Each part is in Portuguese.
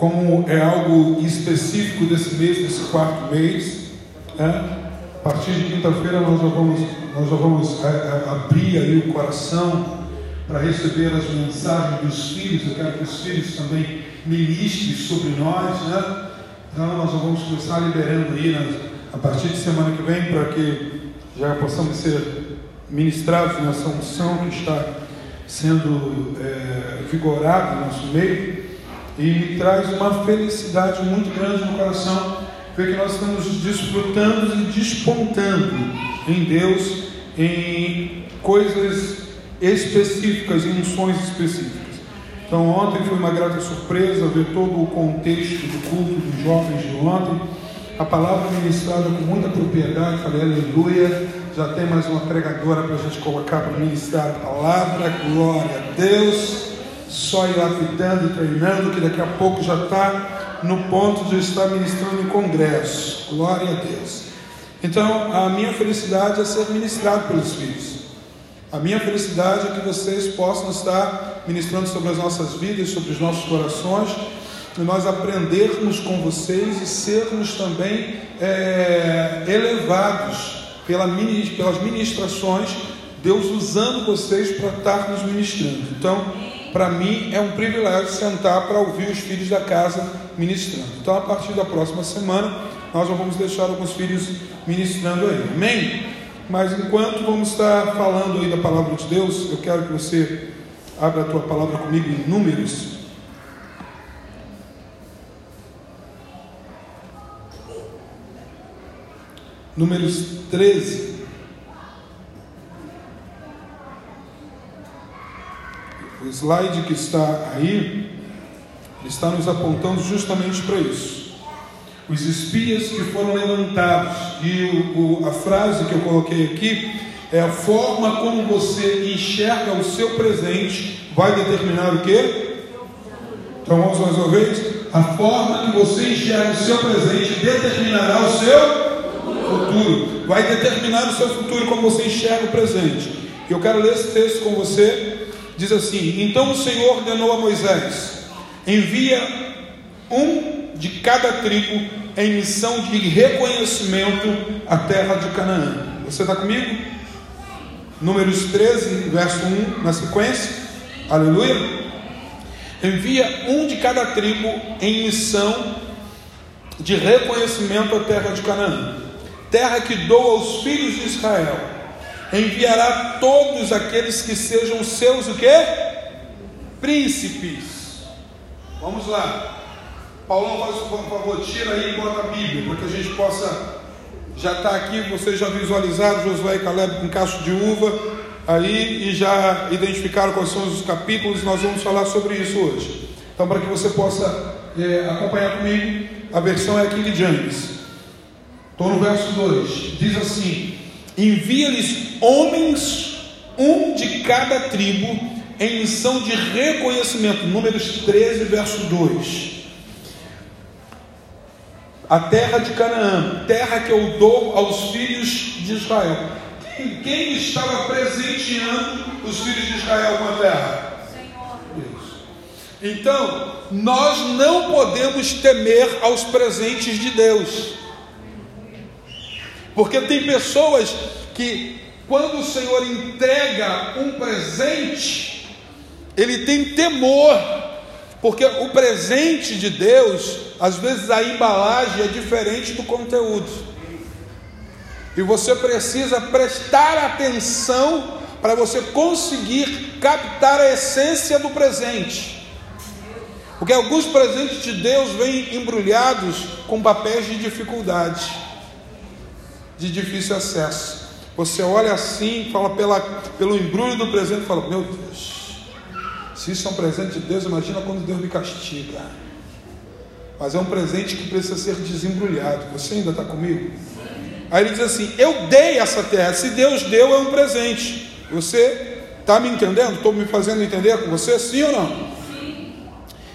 como é algo específico desse mês, desse quarto mês, né? a partir de quinta-feira nós já vamos, nós já vamos é, é, abrir aí o coração para receber as mensagens dos filhos. Eu quero que os filhos também ministrem sobre nós, né? Então nós já vamos começar liberando aí né? a partir de semana que vem para que já possamos ser ministrados nessa unção que está sendo é, vigorada no nosso meio e me traz uma felicidade muito grande no coração ver que nós estamos desfrutando e despontando em Deus em coisas específicas, em unções específicas. Então ontem foi uma grata surpresa ver todo o contexto do culto dos jovens de ontem, a palavra ministrada com muita propriedade, falei aleluia, já tem mais uma pregadora para a gente colocar para ministrar a palavra, glória a Deus só ir lapidando e treinando, que daqui a pouco já está no ponto de estar ministrando em congresso. Glória a Deus. Então, a minha felicidade é ser ministrado pelos filhos. A minha felicidade é que vocês possam estar ministrando sobre as nossas vidas, sobre os nossos corações, e nós aprendermos com vocês e sermos também é, elevados pela, pelas ministrações, Deus usando vocês para estar nos ministrando. Então, para mim é um privilégio sentar para ouvir os filhos da casa ministrando. Então, a partir da próxima semana, nós vamos deixar alguns filhos ministrando aí. Amém? Mas enquanto vamos estar falando aí da palavra de Deus, eu quero que você abra a tua palavra comigo em Números. Números 13. O slide que está aí está nos apontando justamente para isso. Os espias que foram levantados, e o, o, a frase que eu coloquei aqui é a forma como você enxerga o seu presente vai determinar o que? Então vamos mais uma vez. A forma que você enxerga o seu presente determinará o seu futuro. Vai determinar o seu futuro como você enxerga o presente. Eu quero ler esse texto com você Diz assim: Então o Senhor ordenou a Moisés: envia um de cada tribo em missão de reconhecimento à terra de Canaã. Você está comigo? Números 13, verso 1, na sequência. Aleluia. Envia um de cada tribo em missão de reconhecimento à terra de Canaã, terra que dou aos filhos de Israel enviará todos aqueles que sejam seus o quê? Príncipes. Vamos lá. Paulão, faz por favor, tira aí e bota a Bíblia, para que a gente possa já estar tá aqui, vocês já visualizaram Josué e Caleb com cacho de uva aí e já identificaram quais são os capítulos, nós vamos falar sobre isso hoje. Então, para que você possa é, acompanhar comigo, a versão é King James. Estou no verso 2. Diz assim: envia-lhes homens, um de cada tribo, em missão de reconhecimento. Números 13, verso 2. A terra de Canaã, terra que eu dou aos filhos de Israel. Quem, quem estava presenteando os filhos de Israel com a terra? Deus. Então, nós não podemos temer aos presentes de Deus. Porque tem pessoas que, quando o Senhor entrega um presente, ele tem temor, porque o presente de Deus, às vezes a embalagem é diferente do conteúdo. E você precisa prestar atenção para você conseguir captar a essência do presente. Porque alguns presentes de Deus vêm embrulhados com papéis de dificuldade de difícil acesso. Você olha assim, fala pela, pelo embrulho do presente, fala: Meu Deus, se isso é um presente de Deus, imagina quando Deus me castiga. Mas é um presente que precisa ser desembrulhado. Você ainda está comigo? Aí ele diz assim: Eu dei essa terra. Se Deus deu, é um presente. Você está me entendendo? Estou me fazendo entender com você? Sim ou não? Sim.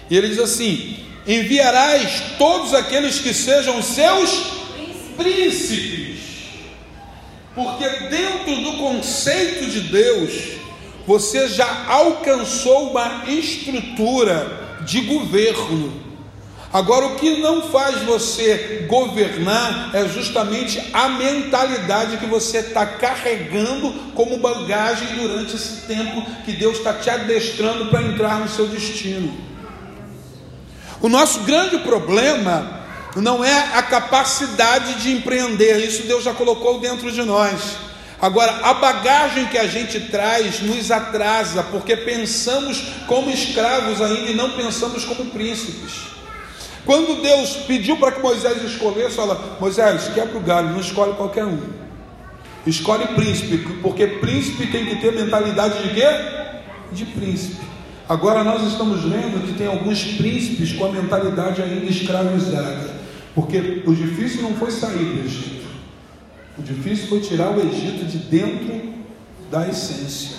E ele diz assim: Enviarás todos aqueles que sejam seus príncipes porque dentro do conceito de Deus, você já alcançou uma estrutura de governo. Agora, o que não faz você governar é justamente a mentalidade que você está carregando como bagagem durante esse tempo que Deus está te adestrando para entrar no seu destino. O nosso grande problema não é a capacidade de empreender, isso Deus já colocou dentro de nós. Agora, a bagagem que a gente traz nos atrasa, porque pensamos como escravos ainda e não pensamos como príncipes. Quando Deus pediu para que Moisés escolhesse, fala: Moisés, quebra o galho, não escolhe qualquer um. Escolhe príncipe, porque príncipe tem que ter mentalidade de quê? De príncipe. Agora nós estamos vendo que tem alguns príncipes com a mentalidade ainda escravizada. Porque o difícil não foi sair do Egito. O difícil foi tirar o Egito de dentro da essência.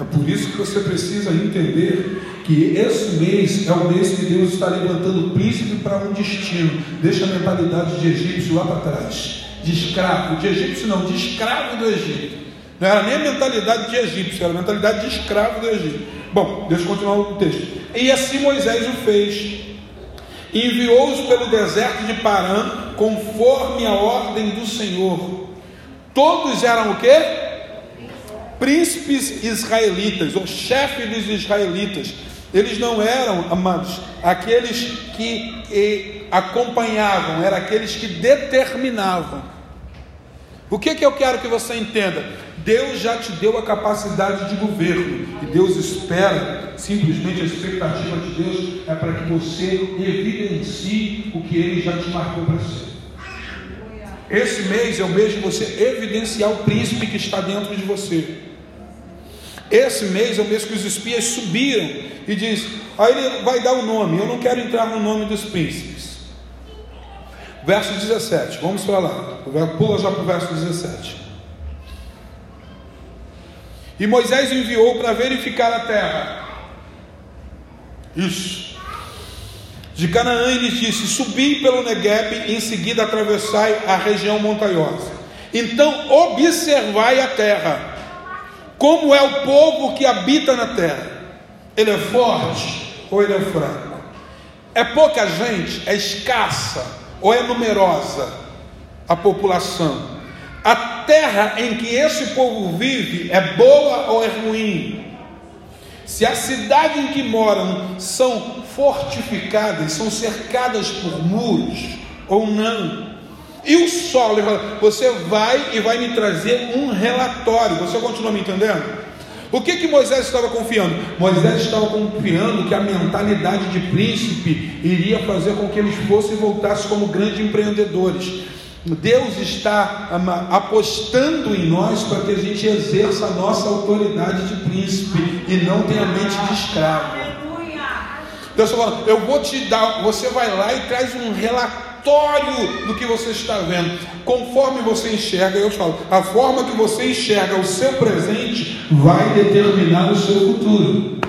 É por isso que você precisa entender que esse mês é o mês que Deus está levantando o príncipe para um destino. Deixa a mentalidade de egípcio lá para trás. De escravo, de egípcio não, de escravo do Egito. Não era nem a mentalidade de egípcio, era a mentalidade de escravo do Egito. Bom, deixa eu continuar o texto. E assim Moisés o fez. Enviou-os pelo deserto de Parã, conforme a ordem do Senhor. Todos eram o quê? príncipes israelitas, ou chefe dos israelitas, eles não eram, amados, aqueles que acompanhavam, eram aqueles que determinavam. O que, que eu quero que você entenda? Deus já te deu a capacidade de governo, e Deus espera, simplesmente a expectativa de Deus é para que você evidencie o que Ele já te marcou para ser. Esse mês é o mês de você evidenciar o príncipe que está dentro de você. Esse mês é o mês que os espias subiram e diz: aí ele vai dar o nome, eu não quero entrar no nome dos príncipes. Verso 17, vamos para lá, pula já para o verso 17. E Moisés enviou para verificar a terra. Isso. De Canaã ele disse: Subi pelo Negueb e em seguida atravessai a região montanhosa. Então observai a terra como é o povo que habita na terra? Ele é forte ou ele é fraco? É pouca gente? É escassa ou é numerosa a população? A terra em que esse povo vive é boa ou é ruim? Se a cidade em que moram são fortificadas, são cercadas por muros ou não? E o solo, você vai e vai me trazer um relatório. Você continua me entendendo? O que, que Moisés estava confiando? Moisés estava confiando que a mentalidade de príncipe iria fazer com que eles fossem e voltassem como grandes empreendedores. Deus está apostando em nós para que a gente exerça a nossa autoridade de príncipe e não tenha mente de escravo. Deus falando, eu vou te dar, você vai lá e traz um relatório relatório do que você está vendo. Conforme você enxerga, eu falo, a forma que você enxerga o seu presente vai determinar o seu futuro.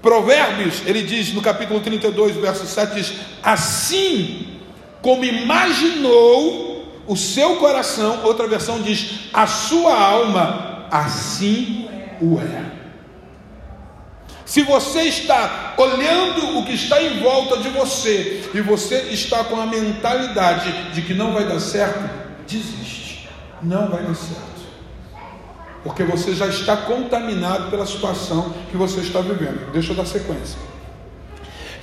Provérbios, ele diz no capítulo 32, verso 7, diz: Assim como imaginou o seu coração, outra versão diz, a sua alma, assim o é. Se você está olhando o que está em volta de você e você está com a mentalidade de que não vai dar certo, desiste. Não vai dar certo. Porque você já está contaminado pela situação que você está vivendo. Deixa eu dar sequência.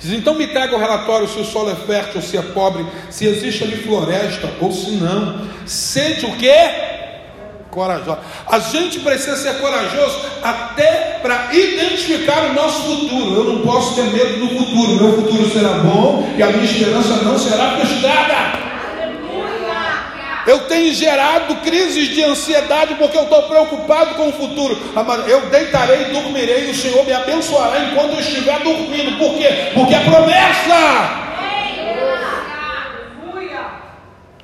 Diz, então me traga o relatório se o solo é fértil, se é pobre, se existe ali floresta ou se não. Sente o que? corajosa. A gente precisa ser corajoso até para identificar o nosso futuro. Eu não posso ter medo do futuro. Meu futuro será bom e a minha esperança não será frustrada. Eu tenho gerado crises de ansiedade porque eu estou preocupado com o futuro. Eu deitarei e dormirei e o Senhor me abençoará enquanto eu estiver dormindo. Por quê? Porque é promessa.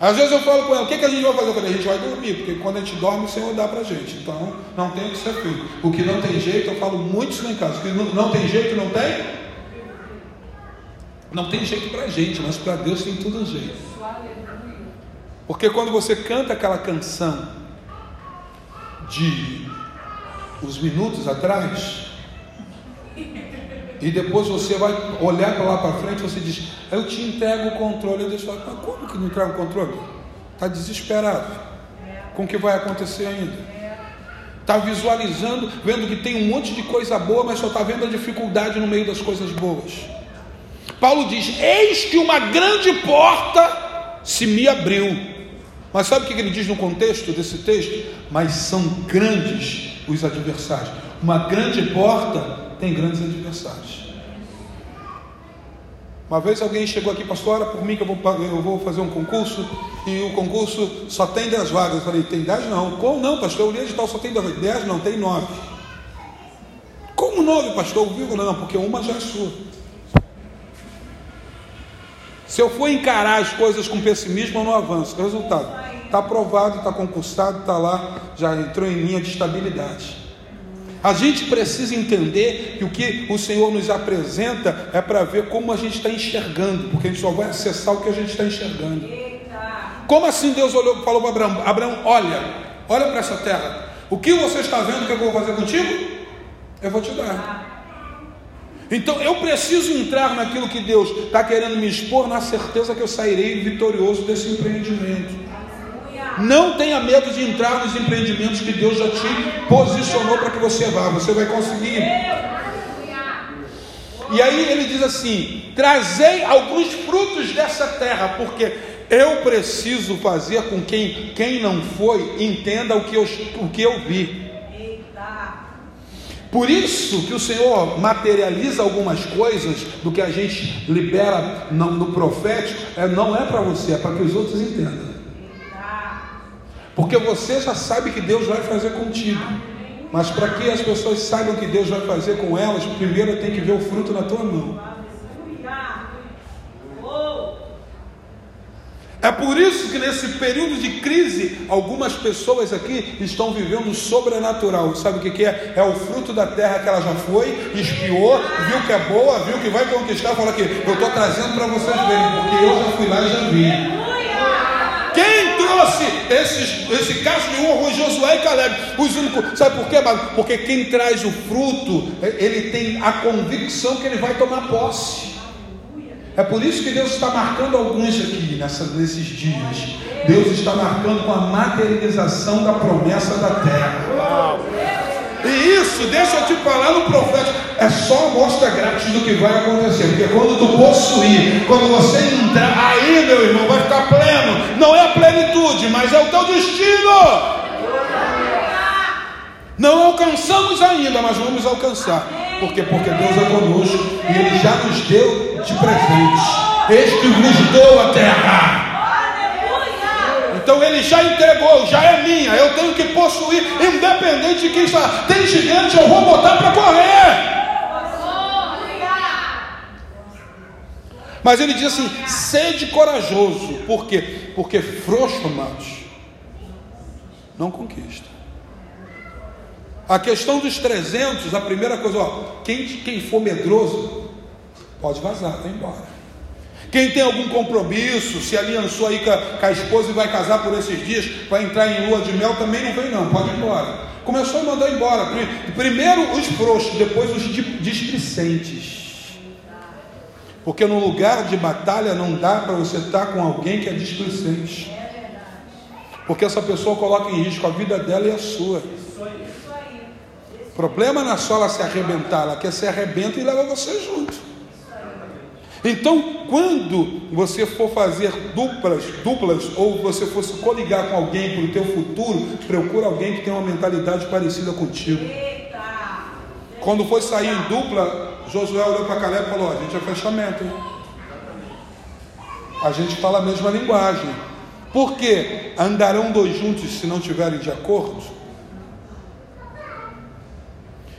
Às vezes eu falo com ela, o que, que a gente vai fazer? Falei, a gente vai dormir, porque quando a gente dorme, o Senhor dá para a gente. Então, não tem o que ser feito. O que não tem jeito, eu falo muito isso lá em casa. O que não, não tem jeito, não tem? Não tem jeito para a gente, mas para Deus tem tudo jeito. Porque quando você canta aquela canção de uns minutos atrás, E depois você vai olhar para lá para frente você diz, eu te entrego o controle. Eu deixo mas como que não entrega o controle? Está desesperado com o que vai acontecer ainda. Está visualizando, vendo que tem um monte de coisa boa, mas só está vendo a dificuldade no meio das coisas boas. Paulo diz: Eis que uma grande porta se me abriu. Mas sabe o que ele diz no contexto desse texto? Mas são grandes os adversários. Uma grande porta tem grandes adversários. Uma vez alguém chegou aqui, pastor, ora por mim que eu vou, eu vou fazer um concurso e o concurso só tem 10 vagas. Eu falei, tem 10 não. Como não, pastor? Eu li edital, só tem 10 não, tem 9. Como 9, pastor? Vivo não, porque uma já é sua. Se eu for encarar as coisas com pessimismo, eu não avanço. Resultado, está aprovado, está concursado, está lá, já entrou em linha de estabilidade. A gente precisa entender que o que o Senhor nos apresenta é para ver como a gente está enxergando, porque a gente só vai acessar o que a gente está enxergando. Como assim Deus olhou, falou para Abraão: Abraão, olha, olha para essa terra. O que você está vendo que eu vou fazer contigo? Eu vou te dar. Então eu preciso entrar naquilo que Deus está querendo me expor, na certeza que eu sairei vitorioso desse empreendimento. Não tenha medo de entrar nos empreendimentos que Deus já te posicionou para que você vá. Você vai conseguir. E aí ele diz assim: trazei alguns frutos dessa terra, porque eu preciso fazer com que quem não foi entenda o que eu, o que eu vi. Por isso que o Senhor materializa algumas coisas do que a gente libera no, no profético, é, não é para você, é para que os outros entendam. Porque você já sabe que Deus vai fazer contigo. Mas para que as pessoas saibam que Deus vai fazer com elas, primeiro tem que ver o fruto na tua mão. É por isso que nesse período de crise, algumas pessoas aqui estão vivendo sobrenatural. Sabe o que, é? É o fruto da terra que ela já foi, espiou, viu que é boa, viu que vai conquistar, fala que eu estou trazendo para vocês verem, porque eu já fui lá e já vi. Quem trouxe esses, esse caso de honra? Josué e Caleb. Os únicos, sabe por quê? Porque quem traz o fruto, ele tem a convicção que ele vai tomar posse. É por isso que Deus está marcando alguns aqui nessa, nesses dias. Deus está marcando com a materialização da promessa da terra. E isso, deixa eu te falar no profeta, é só amostra grátis do que vai acontecer. Porque quando tu possuir, quando você entrar, aí, meu irmão, vai ficar pleno. Não é a plenitude, mas é o teu destino. Não alcançamos ainda, mas vamos alcançar. Por quê? Porque Deus é conosco e Ele já nos deu de presente. Este vos deu a terra. Então ele já entregou, já é minha, eu tenho que possuir, independente de quem está. Tem gigante, eu vou botar para correr. Mas ele diz assim: sede corajoso, por quê? Porque frouxo, amados, não conquista. A questão dos 300, a primeira coisa, ó, quem, quem for medroso, pode vazar, vai embora. Quem tem algum compromisso, se aliançou aí com a, com a, esposa e vai casar por esses dias, vai entrar em lua de mel, também não vem não, pode ir embora. Começou a mandar embora. Primeiro os frouxos, depois os displicentes. Porque no lugar de batalha não dá para você estar com alguém que é displicente. Porque essa pessoa coloca em risco a vida dela e a sua. Problema não é só ela se arrebentar, ela quer se arrebenta e leva você junto. Então, quando você for fazer duplas, duplas, ou você for se coligar com alguém para o teu futuro, procura alguém que tenha uma mentalidade parecida contigo. Quando foi sair em dupla, Josué olhou para Caleb e falou: a gente é fechamento. Hein? A gente fala a mesma linguagem. Por quê? Andarão dois juntos se não tiverem de acordo?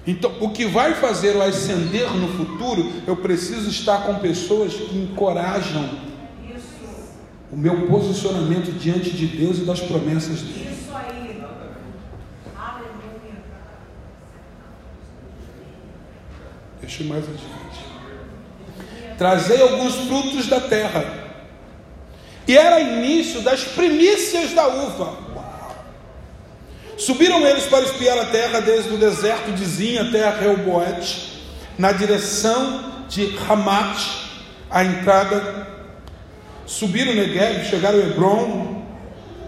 Então, o que vai fazer eu ascender no futuro, eu preciso estar com pessoas que encorajam o meu posicionamento diante de Deus e das promessas dele. Isso aí. Aleluia. Deixa mais adiante. Trazei alguns frutos da terra. E era início das primícias da uva. Subiram eles para espiar a terra desde o deserto de Zin até a Reoboete. na direção de Hamat, a entrada, subiram Negev, chegaram a Hebron,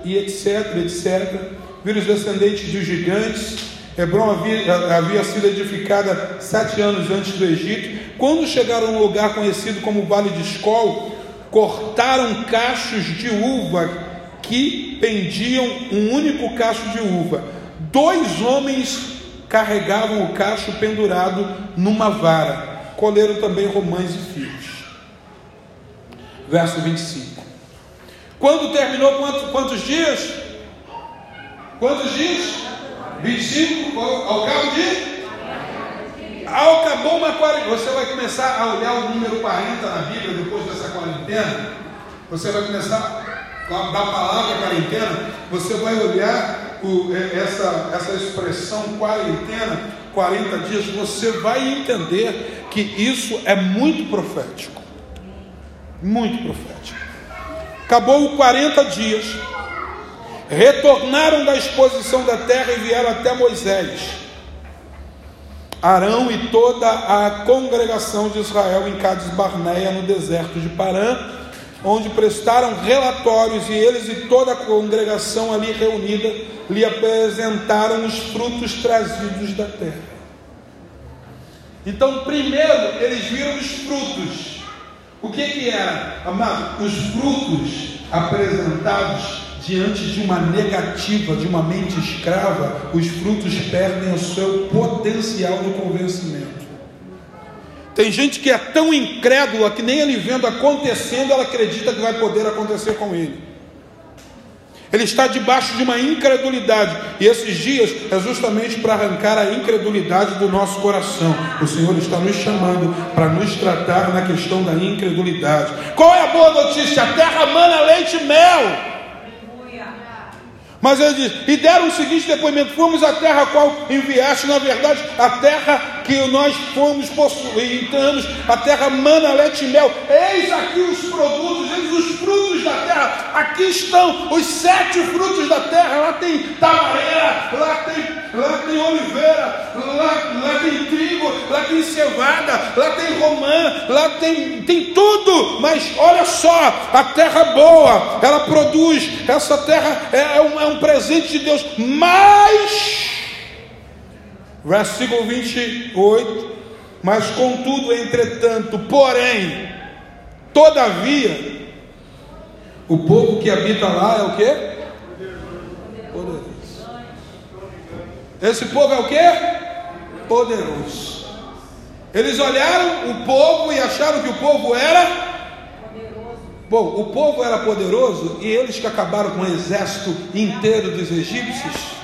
e etc, etc. Viram os descendentes dos gigantes. Hebron havia, havia sido edificada sete anos antes do Egito. Quando chegaram a um lugar conhecido como Vale de Escol, cortaram cachos de uva que pendiam um único cacho de uva. Dois homens carregavam o cacho pendurado numa vara. Colheram também romães e figos. Verso 25. Quando terminou, quantos, quantos dias? Quantos dias? 25, ao cabo de? Ao acabou uma quarentena. Você vai começar a olhar o número 40 na Bíblia depois dessa quarentena. Você vai começar da palavra quarentena, você vai olhar o, essa, essa expressão quarentena, 40 dias, você vai entender que isso é muito profético. Muito profético. Acabou 40 dias, retornaram da exposição da terra e vieram até Moisés. Arão e toda a congregação de Israel em Cades Barneia, no deserto de Parã, onde prestaram relatórios e eles e toda a congregação ali reunida lhe apresentaram os frutos trazidos da terra. Então, primeiro eles viram os frutos. O que que era, amado? Os frutos apresentados diante de uma negativa, de uma mente escrava, os frutos perdem o seu potencial de convencimento. Tem gente que é tão incrédula que nem ele vendo acontecendo, ela acredita que vai poder acontecer com ele. Ele está debaixo de uma incredulidade, e esses dias é justamente para arrancar a incredulidade do nosso coração. O Senhor está nos chamando para nos tratar na questão da incredulidade. Qual é a boa notícia? A terra mana leite e mel. Mas ele diz: E deram o seguinte depoimento: Fomos à terra a qual enviaste, na verdade, a terra que nós fomos possuídos, a terra mana, leite e mel. Eis aqui os produtos, eis os frutos da terra. Aqui estão os sete frutos da terra. Lá tem tamareira, lá tem, lá tem oliveira, lá, lá tem trigo, lá tem cevada, lá tem romã, lá tem, tem tudo. Mas olha só, a terra boa, ela produz. Essa terra é, é um, é um presente de Deus, mas, versículo 28, mas contudo, entretanto, porém, todavia, o povo que habita lá é o que? Poderoso. Esse povo é o que? Poderoso. Eles olharam o povo e acharam que o povo era Bom, o povo era poderoso e eles que acabaram com o exército inteiro dos egípcios.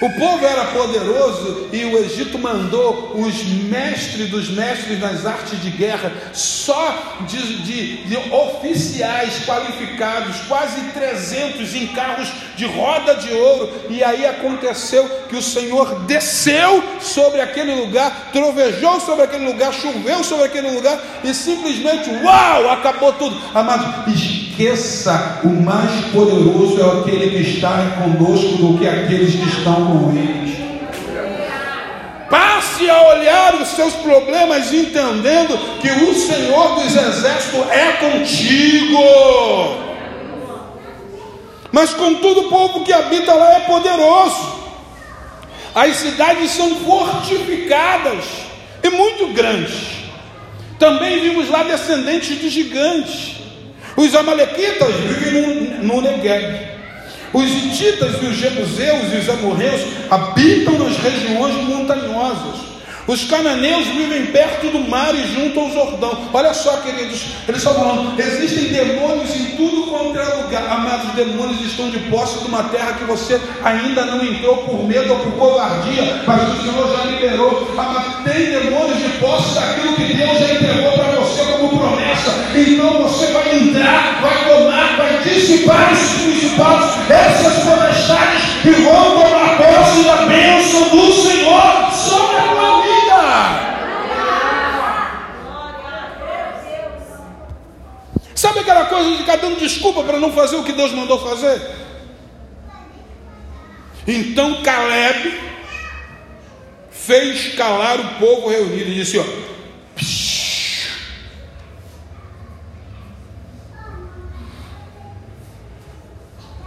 O povo era poderoso e o Egito mandou os mestres dos mestres nas artes de guerra, só de, de, de, oficiais qualificados, quase 300 em carros de roda de ouro. E aí aconteceu que o Senhor desceu sobre aquele lugar, trovejou sobre aquele lugar, choveu sobre aquele lugar e simplesmente, uau, acabou tudo. Amado, esqueça, o mais poderoso é aquele que está conosco do que aqueles que estão com eles. Passe a olhar os seus problemas entendendo que o Senhor dos Exércitos é contigo. Mas contudo o povo que habita lá é poderoso. As cidades são fortificadas e muito grandes. Também vimos lá descendentes de gigantes. Os amalequitas vivem no, no Negev. Os hititas e os jebuseus e os amorreus habitam nas regiões montanhosas. Os cananeus vivem perto do mar e junto ao Jordão. Olha só, queridos, eles estão falando: existem demônios em tudo quanto é lugar. Amados, demônios estão de posse de uma terra que você ainda não entrou por medo ou por covardia, mas o Senhor já liberou. Amados, tem demônios de posse daquilo que Deus já entregou para você como promessa. Então você vai entrar, vai tomar, vai dissipar esses principados, essas potestades e vão tomar posse da bênção do Senhor sobre a tua vida. Sabe aquela coisa de ficar dando desculpa para não fazer o que Deus mandou fazer? Então Caleb fez calar o povo reunido e disse: ó,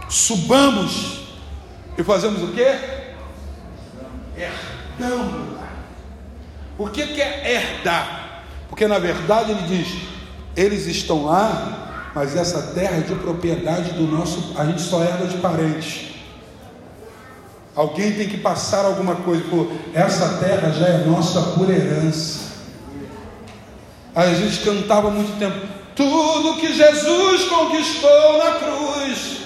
subamos e fazemos o que? Herdamos. O que é herdar? Porque na verdade ele diz: eles estão lá, mas essa terra é de propriedade do nosso. A gente só herda de parentes. Alguém tem que passar alguma coisa. Pô, essa terra já é nossa por herança. Aí a gente cantava muito tempo. Tudo que Jesus conquistou na cruz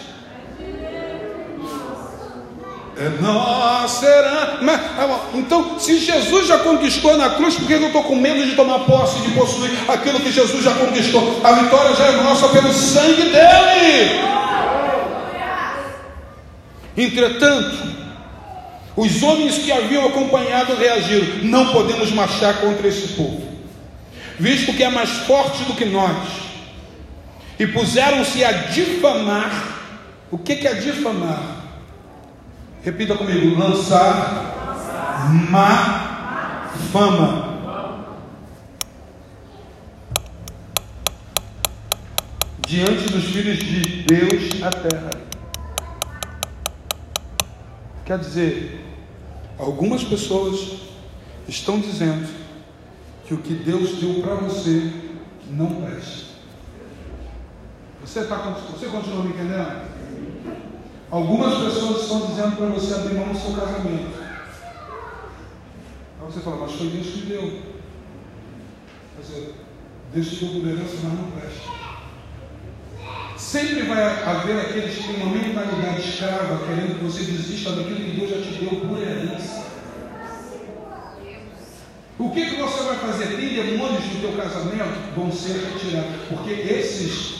é nossa herança. Então, se Jesus já conquistou na cruz, por que eu estou com medo de tomar posse, de possuir aquilo que Jesus já conquistou? A vitória já é nossa pelo sangue dele. Entretanto, os homens que haviam acompanhado reagiram: não podemos marchar contra esse povo, visto que é mais forte do que nós. E puseram-se a difamar. O que é difamar? Repita comigo: lançar má fama. Diante dos filhos de Deus a terra. Quer dizer, algumas pessoas estão dizendo que o que Deus deu para você não presta. Você, tá, você continua me entendendo? Algumas pessoas estão dizendo para você abrir mão do seu casamento. Aí você fala, mas foi Deus que deu. Quer dizer, Deus te deu por mas não presta. Sempre vai haver aqueles que têm uma mentalidade escrava, querendo que você desista daquilo que Deus já te deu por herança. O que, que você vai fazer? Tem demônios no teu casamento? Vão ser retirados. Porque esses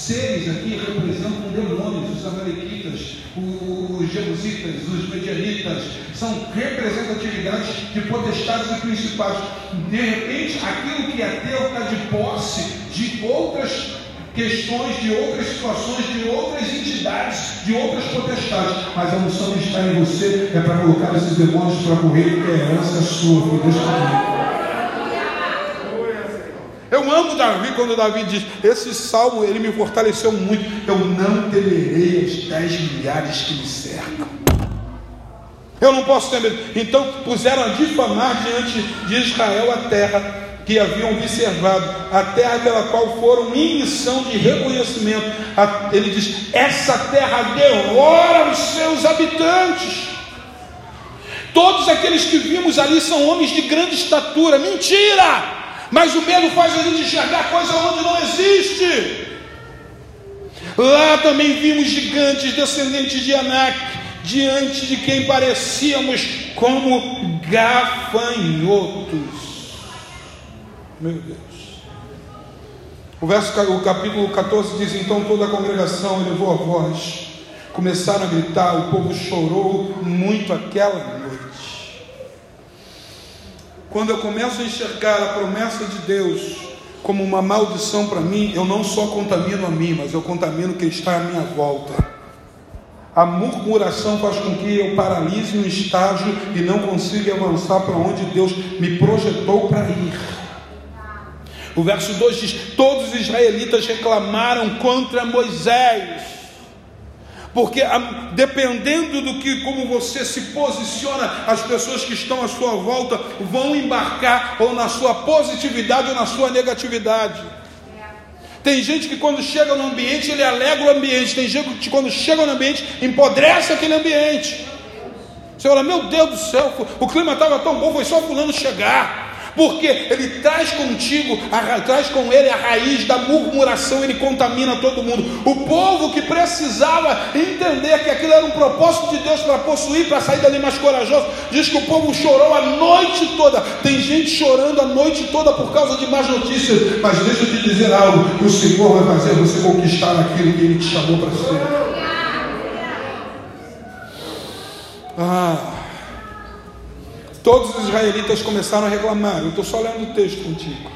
seres aqui representam demônios, os amalequitas, os jebusitas, os medianitas, são representatividades de potestades e principados. De repente, aquilo que é teu está de posse de outras questões, de outras situações, de outras entidades, de outras potestades. Mas a unção que está em você é para colocar esses demônios para correr, porque a herança é sua, que Deus está eu amo Davi quando Davi diz: Esse salmo ele me fortaleceu muito. Eu não temerei as dez milhares que me cercam. Eu não posso ter medo. Então puseram a difamar diante de Israel a terra que haviam observado, a terra pela qual foram em missão de reconhecimento. Ele diz: Essa terra devora os seus habitantes. Todos aqueles que vimos ali são homens de grande estatura. Mentira! Mas o medo faz a gente enxergar coisa onde não existe. Lá também vimos gigantes descendentes de Anak, diante de quem parecíamos como gafanhotos. Meu Deus. O, verso, o capítulo 14 diz: Então toda a congregação elevou a voz, começaram a gritar, o povo chorou muito aquela quando eu começo a enxergar a promessa de Deus como uma maldição para mim, eu não só contamino a mim, mas eu contamino quem está à minha volta. A murmuração faz com que eu paralise um estágio e não consiga avançar para onde Deus me projetou para ir. O verso 2 diz: Todos os israelitas reclamaram contra Moisés porque dependendo do que como você se posiciona, as pessoas que estão à sua volta vão embarcar ou na sua positividade ou na sua negatividade. Tem gente que quando chega no ambiente ele alegra o ambiente, tem gente que quando chega no ambiente empodrece aquele ambiente. Você fala, meu Deus do céu, o clima estava tão bom, foi só fulano chegar porque ele traz contigo, a, traz com ele a raiz da murmuração, ele contamina todo mundo. O povo que precisava entender que aquilo era um propósito de Deus para possuir, para sair dali mais corajoso, diz que o povo chorou a noite toda. Tem gente chorando a noite toda por causa de más notícias, mas deixa eu te dizer algo: o Senhor vai fazer você conquistar aquilo que Ele te chamou para ser. Ah. Todos os israelitas começaram a reclamar. Eu estou só lendo o texto contigo.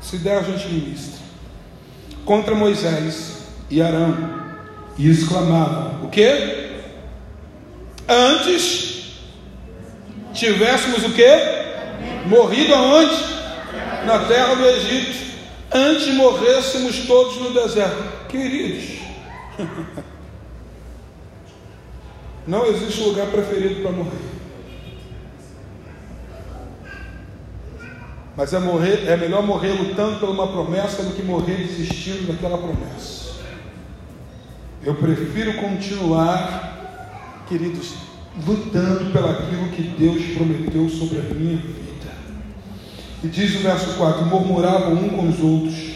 Se der, a gente ministra. Contra Moisés e Arão. E exclamavam: O que? Antes tivéssemos o quê? Morrido aonde? Na terra do Egito. Antes morrêssemos todos no deserto. Queridos, não existe lugar preferido para morrer. Mas é, morrer, é melhor morrer lutando por uma promessa do que morrer desistindo daquela promessa. Eu prefiro continuar, queridos, lutando pelaquilo que Deus prometeu sobre a minha vida. E diz o verso 4: murmuravam um com os outros.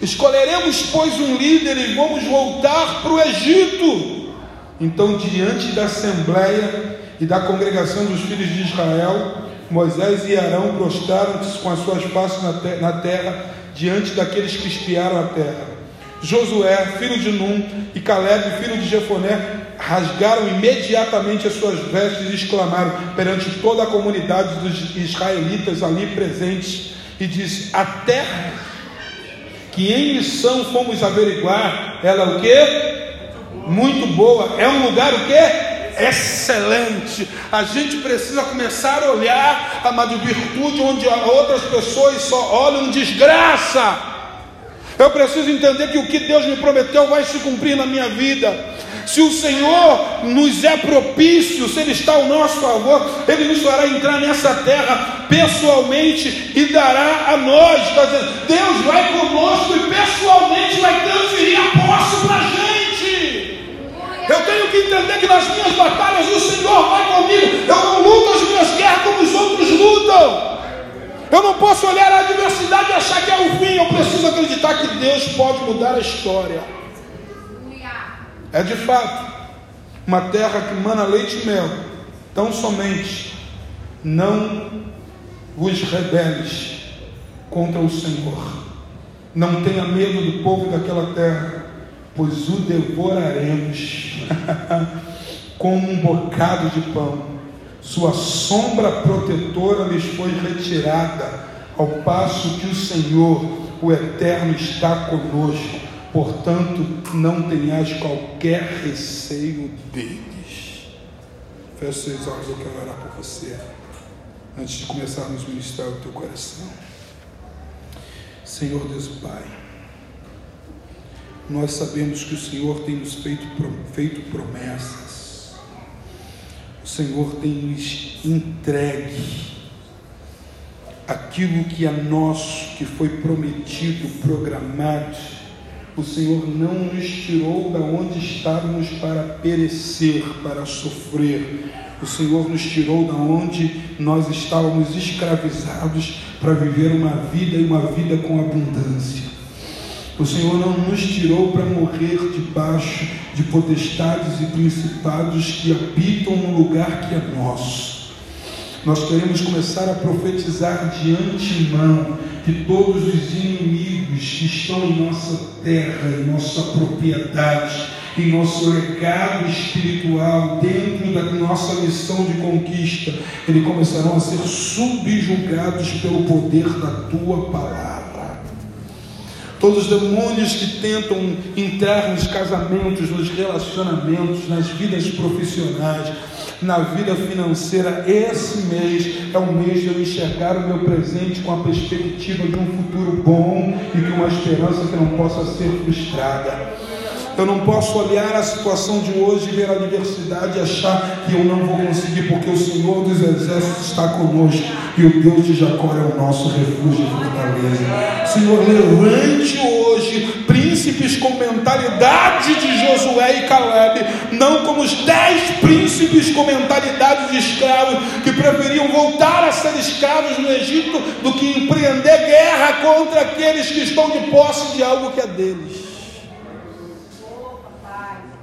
Escolheremos, pois, um líder e vamos voltar para o Egito. Então, diante da assembleia e da congregação dos filhos de Israel, Moisés e Arão prostraram-se com as suas faces na terra, diante daqueles que espiaram a terra. Josué, filho de Num, e Caleb, filho de Jefoné, rasgaram imediatamente as suas vestes e exclamaram perante toda a comunidade dos israelitas ali presentes e disse: A terra que em missão fomos averiguar, ela é o que? Muito boa. É um lugar o que? Excelente. A gente precisa começar a olhar, amado, virtude onde outras pessoas só olham desgraça. Eu preciso entender que o que Deus me prometeu vai se cumprir na minha vida. Se o Senhor nos é propício, se Ele está ao nosso favor, Ele nos fará entrar nessa terra pessoalmente e dará a nós. Deus vai conosco e pessoalmente vai transferir a posse para. Eu tenho que entender que nas minhas batalhas o Senhor vai comigo. Eu não luto as minhas guerras como os outros lutam. Eu não posso olhar a adversidade e achar que é o fim. Eu preciso acreditar que Deus pode mudar a história. É de fato uma terra que mana leite e mel. Tão somente não os rebeles contra o Senhor. Não tenha medo do povo daquela terra pois o devoraremos como um bocado de pão. Sua sombra protetora lhes foi retirada, ao passo que o Senhor, o Eterno, está conosco. Portanto, não tenhas qualquer receio deles. Feche seus olhos, eu quero orar por você. Antes de começarmos a ministrar o teu coração. Senhor Deus Pai nós sabemos que o Senhor tem nos feito, feito promessas, o Senhor tem nos entregue aquilo que é nosso, que foi prometido, programado. O Senhor não nos tirou da onde estávamos para perecer, para sofrer. O Senhor nos tirou da onde nós estávamos escravizados para viver uma vida e uma vida com abundância. O Senhor não nos tirou para morrer debaixo de potestades e principados que habitam no lugar que é nosso. Nós queremos começar a profetizar de antemão que todos os inimigos que estão em nossa terra, em nossa propriedade, em nosso legado espiritual, dentro da nossa missão de conquista, eles começarão a ser subjugados pelo poder da tua palavra todos os demônios que tentam entrar nos casamentos, nos relacionamentos, nas vidas profissionais, na vida financeira. Esse mês é o mês de eu enxergar o meu presente com a perspectiva de um futuro bom e de uma esperança que não possa ser frustrada. Eu não posso olhar a situação de hoje, ver a adversidade e achar que eu não vou conseguir, porque o Senhor dos Exércitos está conosco e o Deus de Jacó é o nosso refúgio e fortaleza. Senhor, levante hoje príncipes com mentalidade de Josué e Caleb, não como os dez príncipes com mentalidade de escravos que preferiam voltar a ser escravos no Egito do que empreender guerra contra aqueles que estão de posse de algo que é deles.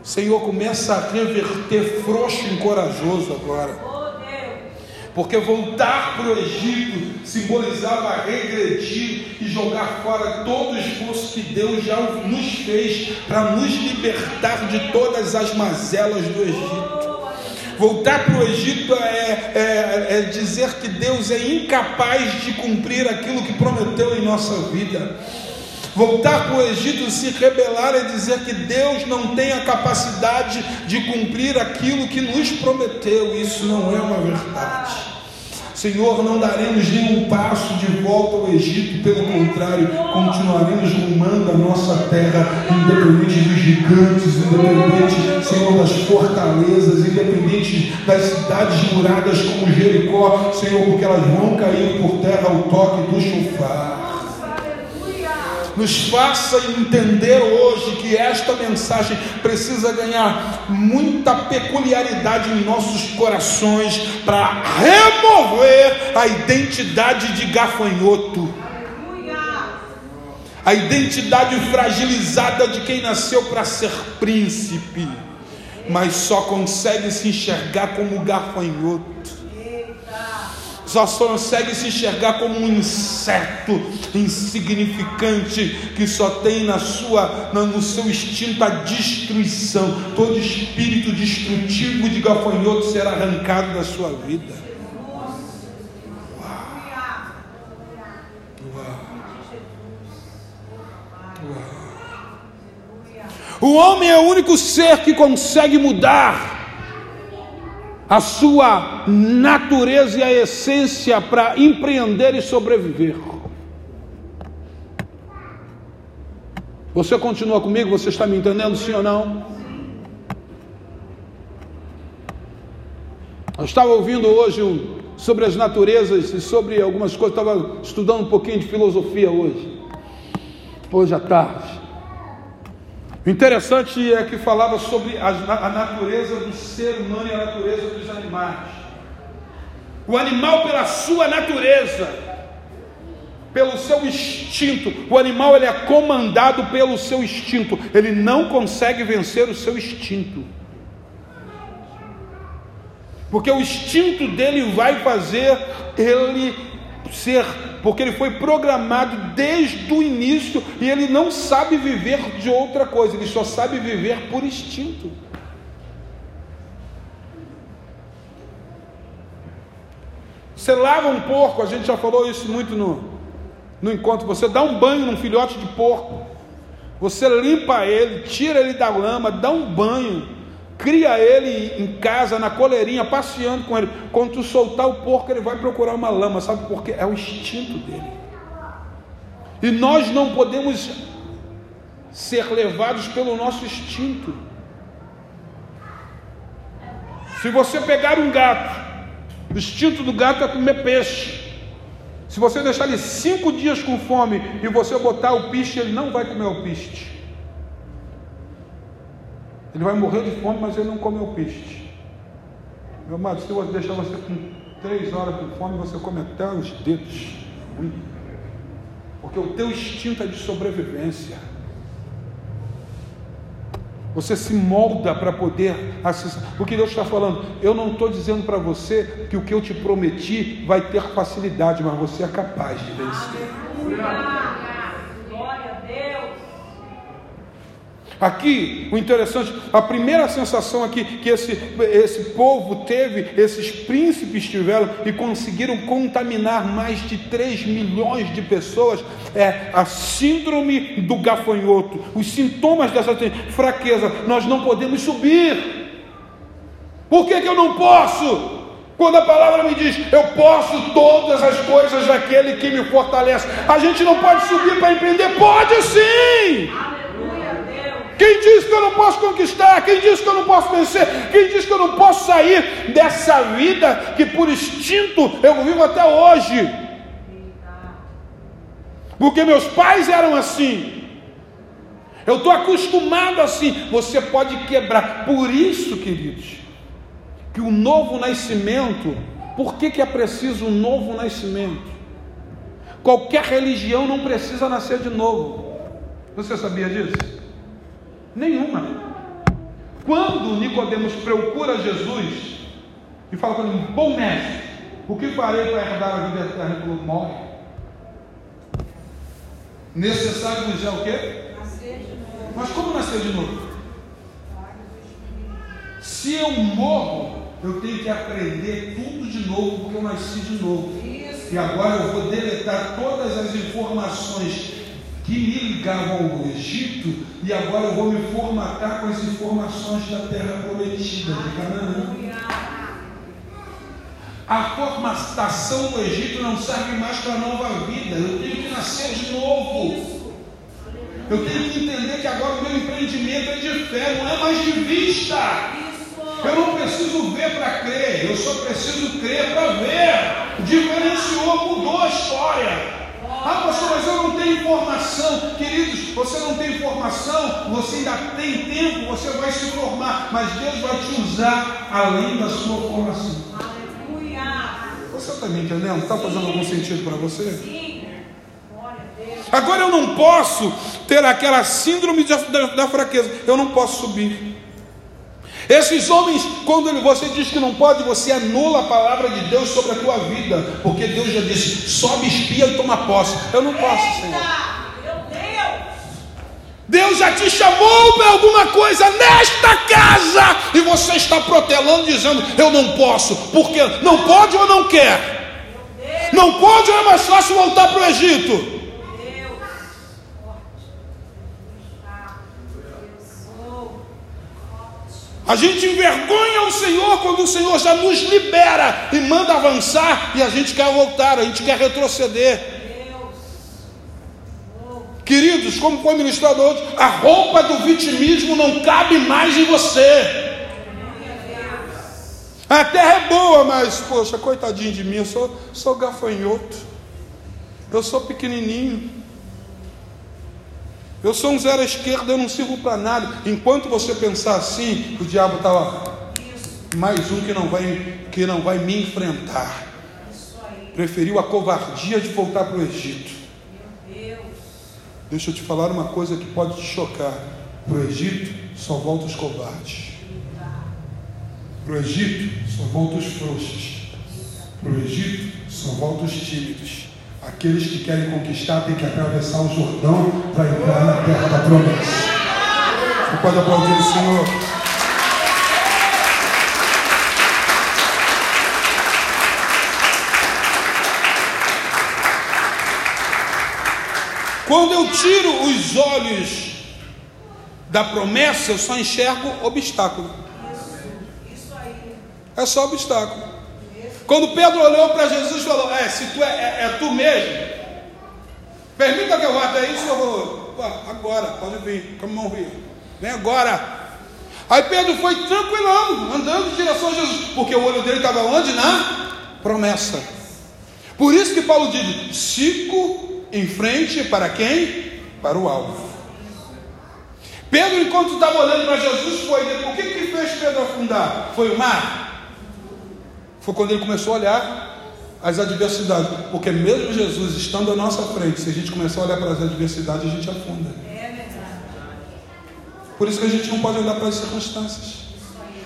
Senhor, começa a reverter frouxo em corajoso agora. Porque voltar para o Egito simbolizava regredir e jogar fora todo o esforço que Deus já nos fez para nos libertar de todas as mazelas do Egito. Voltar para o Egito é, é, é dizer que Deus é incapaz de cumprir aquilo que prometeu em nossa vida. Voltar para o Egito, se rebelar, é dizer que Deus não tem a capacidade de cumprir aquilo que nos prometeu. Isso não é uma verdade. Senhor, não daremos nenhum passo de volta ao Egito, pelo contrário, continuaremos rumando a nossa terra, independente dos gigantes, independente, Senhor, das fortalezas, independente das cidades muradas como Jericó, Senhor, porque elas vão cair por terra ao toque do chofar nos faça entender hoje que esta mensagem precisa ganhar muita peculiaridade em nossos corações para remover a identidade de gafanhoto. A identidade fragilizada de quem nasceu para ser príncipe, mas só consegue se enxergar como gafanhoto só consegue se enxergar como um inseto insignificante que só tem na sua, no seu instinto a destruição. Todo espírito destrutivo de gafanhoto será arrancado da sua vida. O homem é o único ser que consegue mudar a sua natureza e a essência para empreender e sobreviver. Você continua comigo? Você está me entendendo, sim ou não? Eu estava ouvindo hoje sobre as naturezas e sobre algumas coisas, estava estudando um pouquinho de filosofia hoje, hoje à tarde. O interessante é que falava sobre a, a natureza do ser humano e a natureza dos animais. O animal, pela sua natureza, pelo seu instinto, o animal ele é comandado pelo seu instinto, ele não consegue vencer o seu instinto. Porque o instinto dele vai fazer ele ser, porque ele foi programado desde o início e ele não sabe viver de outra coisa, ele só sabe viver por instinto. Você lava um porco, a gente já falou isso muito no, no encontro. Você dá um banho num filhote de porco, você limpa ele, tira ele da lama, dá um banho cria ele em casa, na coleirinha, passeando com ele. Quando tu soltar o porco, ele vai procurar uma lama, sabe por quê? É o instinto dele. E nós não podemos ser levados pelo nosso instinto. Se você pegar um gato, o instinto do gato é comer peixe. Se você deixar ele cinco dias com fome e você botar o piche, ele não vai comer o piche. Ele vai morrer de fome, mas ele não comeu peixe. Meu amado, se eu deixar você com três horas com fome, você come até os dedos. Porque o teu instinto é de sobrevivência. Você se molda para poder acessar. Porque Deus está falando, eu não estou dizendo para você que o que eu te prometi vai ter facilidade, mas você é capaz de vencer. Aleluia. Aqui, o interessante, a primeira sensação aqui que esse, esse povo teve, esses príncipes tiveram e conseguiram contaminar mais de 3 milhões de pessoas, é a síndrome do gafanhoto. Os sintomas dessa fraqueza, nós não podemos subir. Por que, que eu não posso? Quando a palavra me diz, eu posso todas as coisas daquele que me fortalece, a gente não pode subir para empreender? Pode sim! Quem diz que eu não posso conquistar? Quem diz que eu não posso vencer? Quem diz que eu não posso sair dessa vida que por instinto eu vivo até hoje? Porque meus pais eram assim. Eu estou acostumado assim. Você pode quebrar. Por isso, queridos, que o novo nascimento, por que, que é preciso um novo nascimento? Qualquer religião não precisa nascer de novo. Você sabia disso? Nenhuma. Quando Nicodemos procura Jesus e fala para ele, bom mestre, o que farei para herdar a vida eterna? Ele morre. Necessário nos é o quê? Mas como nascer de novo? Se eu morro, eu tenho que aprender tudo de novo, porque eu nasci de novo. E agora eu vou deletar todas as informações que me ligavam ao Egito e agora eu vou me formatar com as informações da terra prometida de Canaã. A formatação do Egito não serve mais para a nova vida. Eu tenho que nascer de novo. Eu tenho que entender que agora o meu empreendimento é de fé, não é mais de vista. Eu não preciso ver para crer, eu só preciso crer para ver. Diferenciou, mudou a história. Ah, pastor, mas eu não tenho informação. Queridos, você não tem informação, você ainda tem tempo, você vai se formar, mas Deus vai te usar além da sua formação. Você está me entendendo? Está fazendo algum sentido para você? Sim. Agora eu não posso ter aquela síndrome da, da, da fraqueza. Eu não posso subir. Esses homens, quando você diz que não pode, você anula a palavra de Deus sobre a tua vida, porque Deus já disse: sobe, espia e toma posse. Eu não posso, Senhor. Deus já te chamou para alguma coisa nesta casa e você está protelando dizendo: Eu não posso, porque não pode ou não quer? Não pode ou é mais fácil voltar para o Egito? A gente envergonha o Senhor quando o Senhor já nos libera e manda avançar e a gente quer voltar, a gente quer retroceder. Queridos, como foi ministrado hoje, a roupa do vitimismo não cabe mais em você. A terra é boa, mas, poxa, coitadinho de mim, eu sou, sou gafanhoto, eu sou pequenininho. Eu sou um zero à esquerda, eu não sirvo para nada. Enquanto você pensar assim, o diabo está lá. Mais um que não vai, que não vai me enfrentar. Preferiu a covardia de voltar para o Egito. Deixa eu te falar uma coisa que pode te chocar. Para o Egito só voltam os covardes. Para o Egito só voltam os frouxos. Para o Egito só voltam os tímidos. Aqueles que querem conquistar têm que atravessar o Jordão para entrar na terra da promessa. Você pode aplaudir o Senhor. Quando eu tiro os olhos da promessa, eu só enxergo obstáculo. É só obstáculo. Quando Pedro olhou para Jesus e falou: É, se tu é, é, é, tu mesmo, permita que eu vá até isso. Agora, pode vir, como não vir, vem agora. Aí Pedro foi tranquilando, andando em direção a Jesus, porque o olho dele estava onde? Na promessa. Por isso que Paulo diz: sigo em frente para quem? Para o alvo. Pedro, enquanto estava olhando para Jesus, foi. O que, que fez Pedro afundar? Foi o mar? Foi quando ele começou a olhar as adversidades. Porque mesmo Jesus estando à nossa frente, se a gente começar a olhar para as adversidades, a gente afunda. Por isso que a gente não pode olhar para as circunstâncias.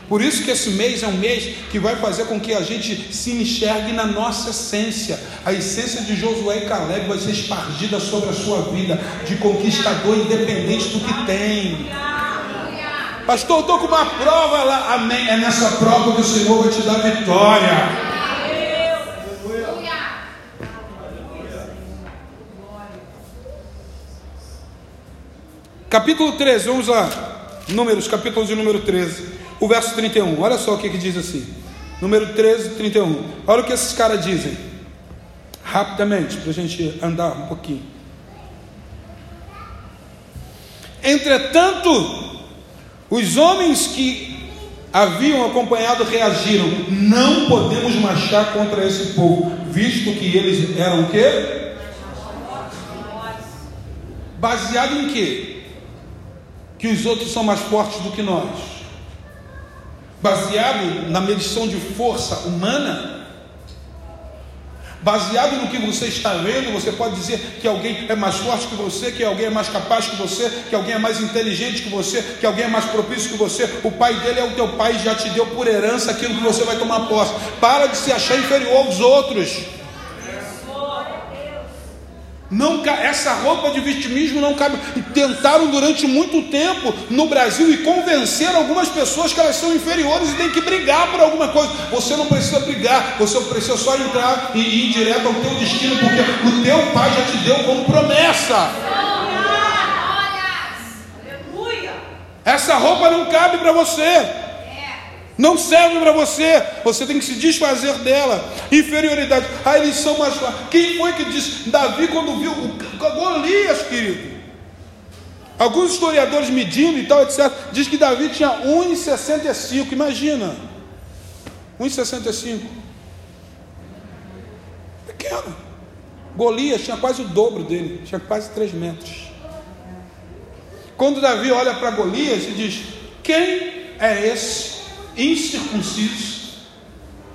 Por isso que esse mês é um mês que vai fazer com que a gente se enxergue na nossa essência. A essência de Josué e Caleb vai ser espargida sobre a sua vida, de conquistador independente do que tem. Pastor, estou com uma prova lá. Amém. É nessa prova que o Senhor vai te dar vitória. Capítulo 13, vamos lá. Números, capítulo de número 13. O verso 31. Olha só o que, que diz assim. Número 13, 31. Olha o que esses caras dizem. Rapidamente, para a gente andar um pouquinho. Entretanto, os homens que haviam acompanhado reagiram: não podemos marchar contra esse povo, visto que eles eram o quê? Baseado em quê? Que os outros são mais fortes do que nós. Baseado na medição de força humana? Baseado no que você está vendo, você pode dizer que alguém é mais forte que você, que alguém é mais capaz que você, que alguém é mais inteligente que você, que alguém é mais propício que você. O pai dele é o teu pai e já te deu por herança aquilo que você vai tomar posse. Para de se achar inferior aos outros. Não, essa roupa de vitimismo não cabe. E tentaram durante muito tempo no Brasil e convenceram algumas pessoas que elas são inferiores e têm que brigar por alguma coisa. Você não precisa brigar, você precisa só entrar e ir direto ao teu destino, porque o teu pai já te deu como promessa. Essa roupa não cabe para você. Não serve para você. Você tem que se desfazer dela. Inferioridade. Ah, eles são mais Quem foi que disse? Davi, quando viu Golias, querido. Alguns historiadores medindo e tal, etc., diz que Davi tinha 1,65. Imagina. 1,65. Pequeno. Golias tinha quase o dobro dele, tinha quase 3 metros. Quando Davi olha para Golias e diz: Quem é esse incircunciso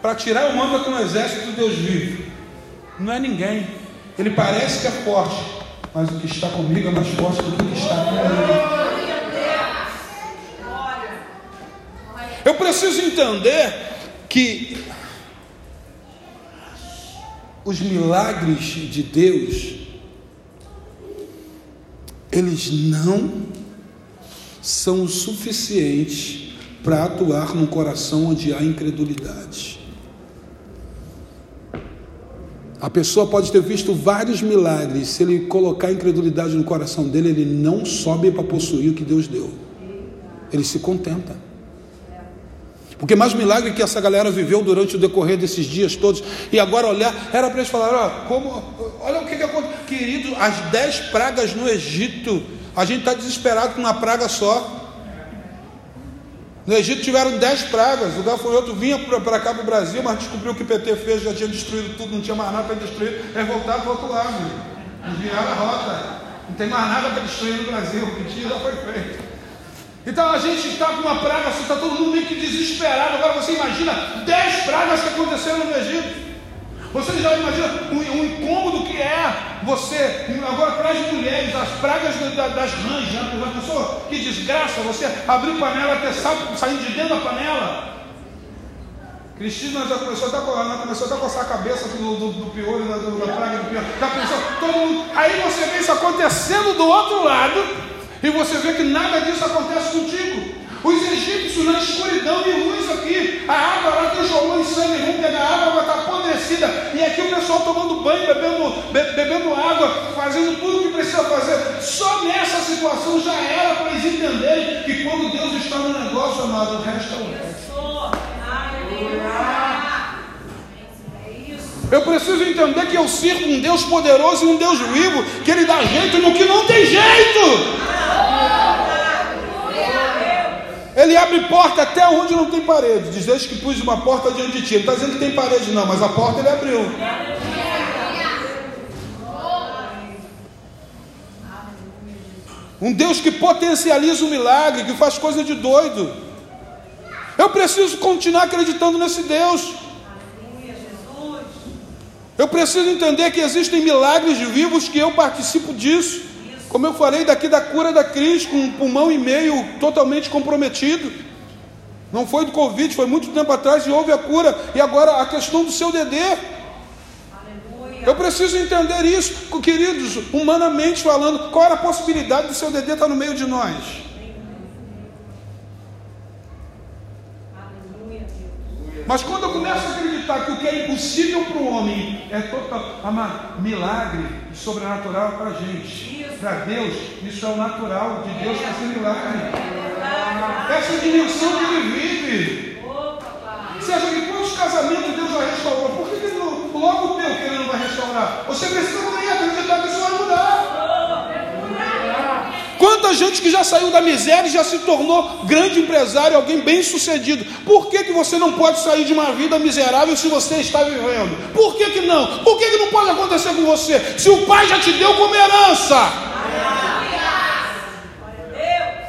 para tirar o mando com o exército do Deus vivo? Não é ninguém. Ele parece que é forte, mas o que está comigo é mais forte do que o que está com ele. Eu preciso entender que os milagres de Deus, eles não são o suficientes para atuar num coração onde há incredulidade. A pessoa pode ter visto vários milagres, se ele colocar incredulidade no coração dele, ele não sobe para possuir o que Deus deu. Ele se contenta. Porque mais milagre que essa galera viveu durante o decorrer desses dias todos, e agora olhar, era para eles falar: ó, como, olha o que, que aconteceu, querido, as dez pragas no Egito, a gente está desesperado com uma praga só. No Egito tiveram dez pragas, o gafanhoto vinha para cá para o Brasil, mas descobriu que o PT fez, já tinha destruído tudo, não tinha mais nada para destruir, é voltar para o outro lado, desviaram a rota, não tem mais nada para destruir no Brasil, o que já foi feito. Então a gente está com uma praga, está todo mundo meio que desesperado. Agora você imagina dez pragas que aconteceram no Egito. Você já imagina o, o incômodo que é você, agora traz mulheres, as pragas da, das rãs, já, já pensou? Que desgraça, você abrir panela até saindo de dentro da panela. Cristina já começou a, começou até a coçar a cabeça do, do, do piolho, da, da praga do piolho. Já pensou? Todo mundo. Aí você vê isso acontecendo do outro lado. E você vê que nada disso acontece contigo. Os egípcios na escuridão e luz aqui, a água lá transformou em sangue, pegar a água, está apodrecida, e aqui o pessoal tomando banho, bebendo, be, bebendo água, fazendo tudo o que precisa fazer. Só nessa situação já era para eles entenderem que quando Deus está no negócio, amado, o resto é o. Eu preciso entender que eu sirvo um Deus poderoso e um Deus vivo, que Ele dá jeito no que não tem jeito. Ele abre porta até onde não tem parede. Diz desde que pus uma porta diante de ti. Ele está dizendo que tem parede, não, mas a porta ele abriu. Um Deus que potencializa o milagre, que faz coisa de doido. Eu preciso continuar acreditando nesse Deus. Eu preciso entender que existem milagres vivos que eu participo disso. Como eu falei daqui da cura da Cris, com um pulmão e meio totalmente comprometido. Não foi do Covid, foi muito tempo atrás e houve a cura. E agora a questão do seu Dedê. Eu preciso entender isso, queridos, humanamente falando, qual era a possibilidade do seu Dedê estar no meio de nós? Mas quando eu começo a acreditar que o que é impossível para o homem é total, amado, milagre sobrenatural para a gente. Para Deus, isso é o natural de Deus fazer milagre. Essa dimensão que ele vive. Você acha que quantos casamentos Deus já restaurou? Por que, que logo o teu que ele não vai restaurar? Você precisa Quanta gente que já saiu da miséria e já se tornou grande empresário, alguém bem sucedido. Por que, que você não pode sair de uma vida miserável se você está vivendo? Por que, que não? Por que, que não pode acontecer com você? Se o pai já te deu como herança.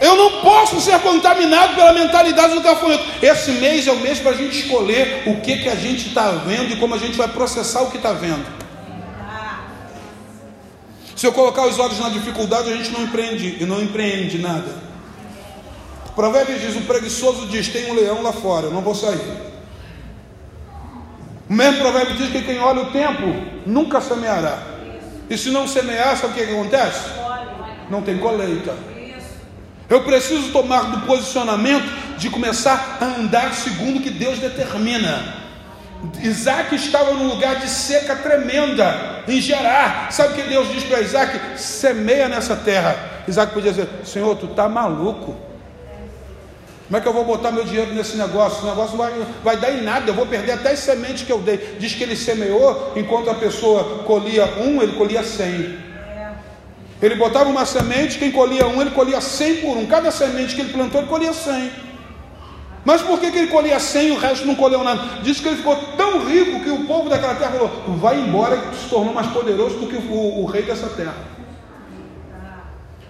Eu não posso ser contaminado pela mentalidade do gafanhoto. Esse mês é o mês para a gente escolher o que, que a gente está vendo e como a gente vai processar o que está vendo. Se eu colocar os olhos na dificuldade, a gente não empreende e não empreende nada. O provérbio diz: o preguiçoso diz: tem um leão lá fora, eu não vou sair. O mesmo provérbio diz que quem olha o tempo nunca semeará. E se não semear, sabe o que, acontece? Não tem colheita. Eu preciso tomar do posicionamento de começar a andar segundo o que Deus determina. Isaac estava num lugar de seca tremenda, em Gerar. Sabe o que Deus diz para Isaac? Semeia nessa terra. Isaac podia dizer: Senhor, tu está maluco. Como é que eu vou botar meu dinheiro nesse negócio? O negócio vai, vai dar em nada, eu vou perder até as sementes que eu dei. Diz que ele semeou, enquanto a pessoa colhia um, ele colhia cem. Ele botava uma semente, quem colhia um, ele colhia cem por um. Cada semente que ele plantou, ele colhia cem. Mas por que, que ele colhia cem e o resto não colheu nada? Diz que ele ficou tão rico que o povo daquela terra falou: vai embora que se tornou mais poderoso do que o, o rei dessa terra.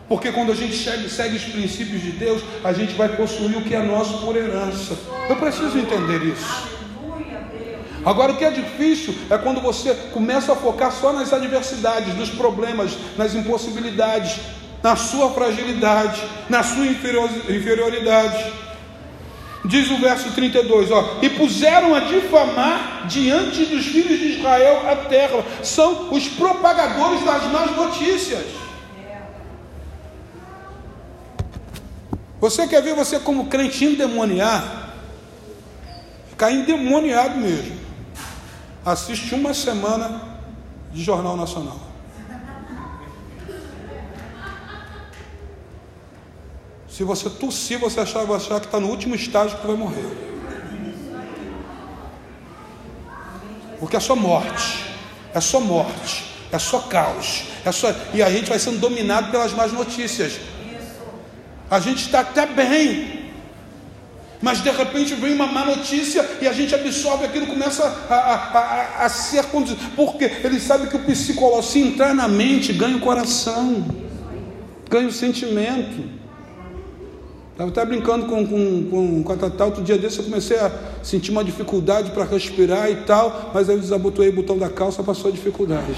Porque quando a gente segue, segue, os princípios de Deus, a gente vai possuir o que é nosso por herança. Eu preciso entender isso. Agora, o que é difícil é quando você começa a focar só nas adversidades, nos problemas, nas impossibilidades, na sua fragilidade, na sua inferioridade. Diz o verso 32, ó, e puseram a difamar diante dos filhos de Israel a terra, são os propagadores das más notícias. Você quer ver você como crente endemoniar? Ficar endemoniado mesmo. Assiste uma semana de Jornal Nacional. Se você tossir, você achar, vai achar que está no último estágio que vai morrer. Porque é só morte. É só morte. É só caos. É só... E a gente vai sendo dominado pelas más notícias. A gente está até bem, mas de repente vem uma má notícia e a gente absorve aquilo, começa a, a, a, a ser conduzido. Porque ele sabe que o psicólogo, se entrar na mente, ganha o coração, ganha o sentimento. Estava até brincando com, com, com, com a Tatá, outro dia desse eu comecei a sentir uma dificuldade para respirar e tal, mas aí eu desabotoei o botão da calça, passou a dificuldade.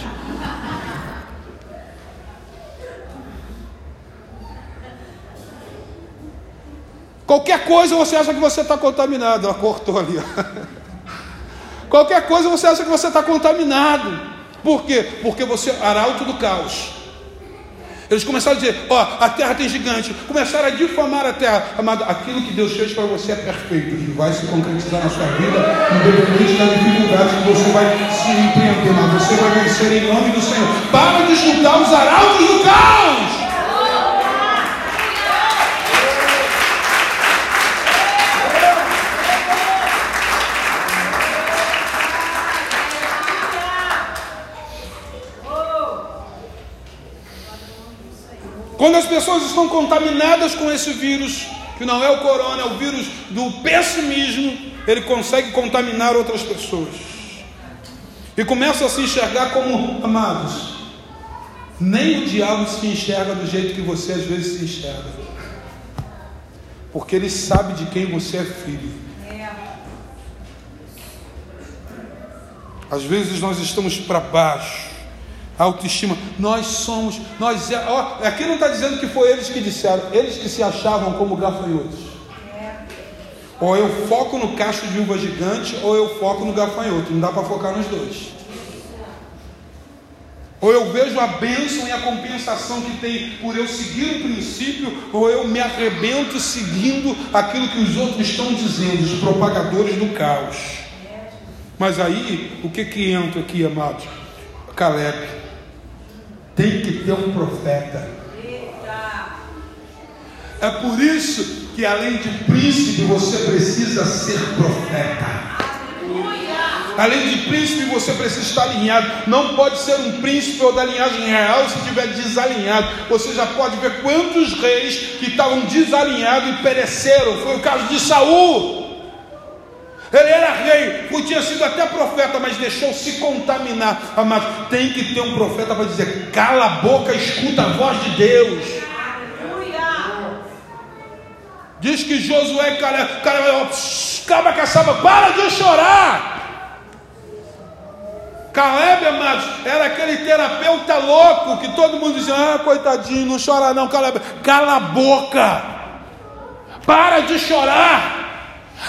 Qualquer coisa você acha que você está contaminado. Ela cortou ali. Qualquer coisa você acha que você está contaminado. Por quê? Porque você é arauto do caos. Eles começaram a dizer: Ó, a terra tem gigante. Começaram a difamar a terra. Amado, aquilo que Deus fez para você é perfeito e vai se concretizar na sua vida, independente da dificuldade que você vai se empreender. Mas você vai vencer em nome do Senhor. Para de juntar os arautos do caos. Quando as pessoas estão contaminadas com esse vírus, que não é o corona, é o vírus do pessimismo, ele consegue contaminar outras pessoas. E começa a se enxergar como amados. Nem o diabo se enxerga do jeito que você às vezes se enxerga. Porque ele sabe de quem você é filho. Às vezes nós estamos para baixo autoestima. Nós somos, nós é, ó, aqui não está dizendo que foi eles que disseram, eles que se achavam como gafanhotos. Ou eu foco no cacho de uva gigante, ou eu foco no gafanhoto. Não dá para focar nos dois. Ou eu vejo a bênção e a compensação que tem por eu seguir o princípio, ou eu me arrebento seguindo aquilo que os outros estão dizendo, os propagadores do caos. Mas aí, o que que entra aqui, amados? Caleb tem que ter um profeta. É por isso que além de príncipe você precisa ser profeta. Além de príncipe, você precisa estar alinhado. Não pode ser um príncipe ou da linhagem real se estiver desalinhado. Você já pode ver quantos reis que estavam desalinhados e pereceram. Foi o caso de Saul. Ele era rei, podia sido até profeta, mas deixou se contaminar. Amado, tem que ter um profeta para dizer: cala a boca, escuta a voz de Deus. Diz que Josué, cara, cara, calma caçava, para de chorar. Caleb, amados, era aquele terapeuta louco que todo mundo dizia: ah, coitadinho, não chora não, Caleb, cala a boca, para de chorar.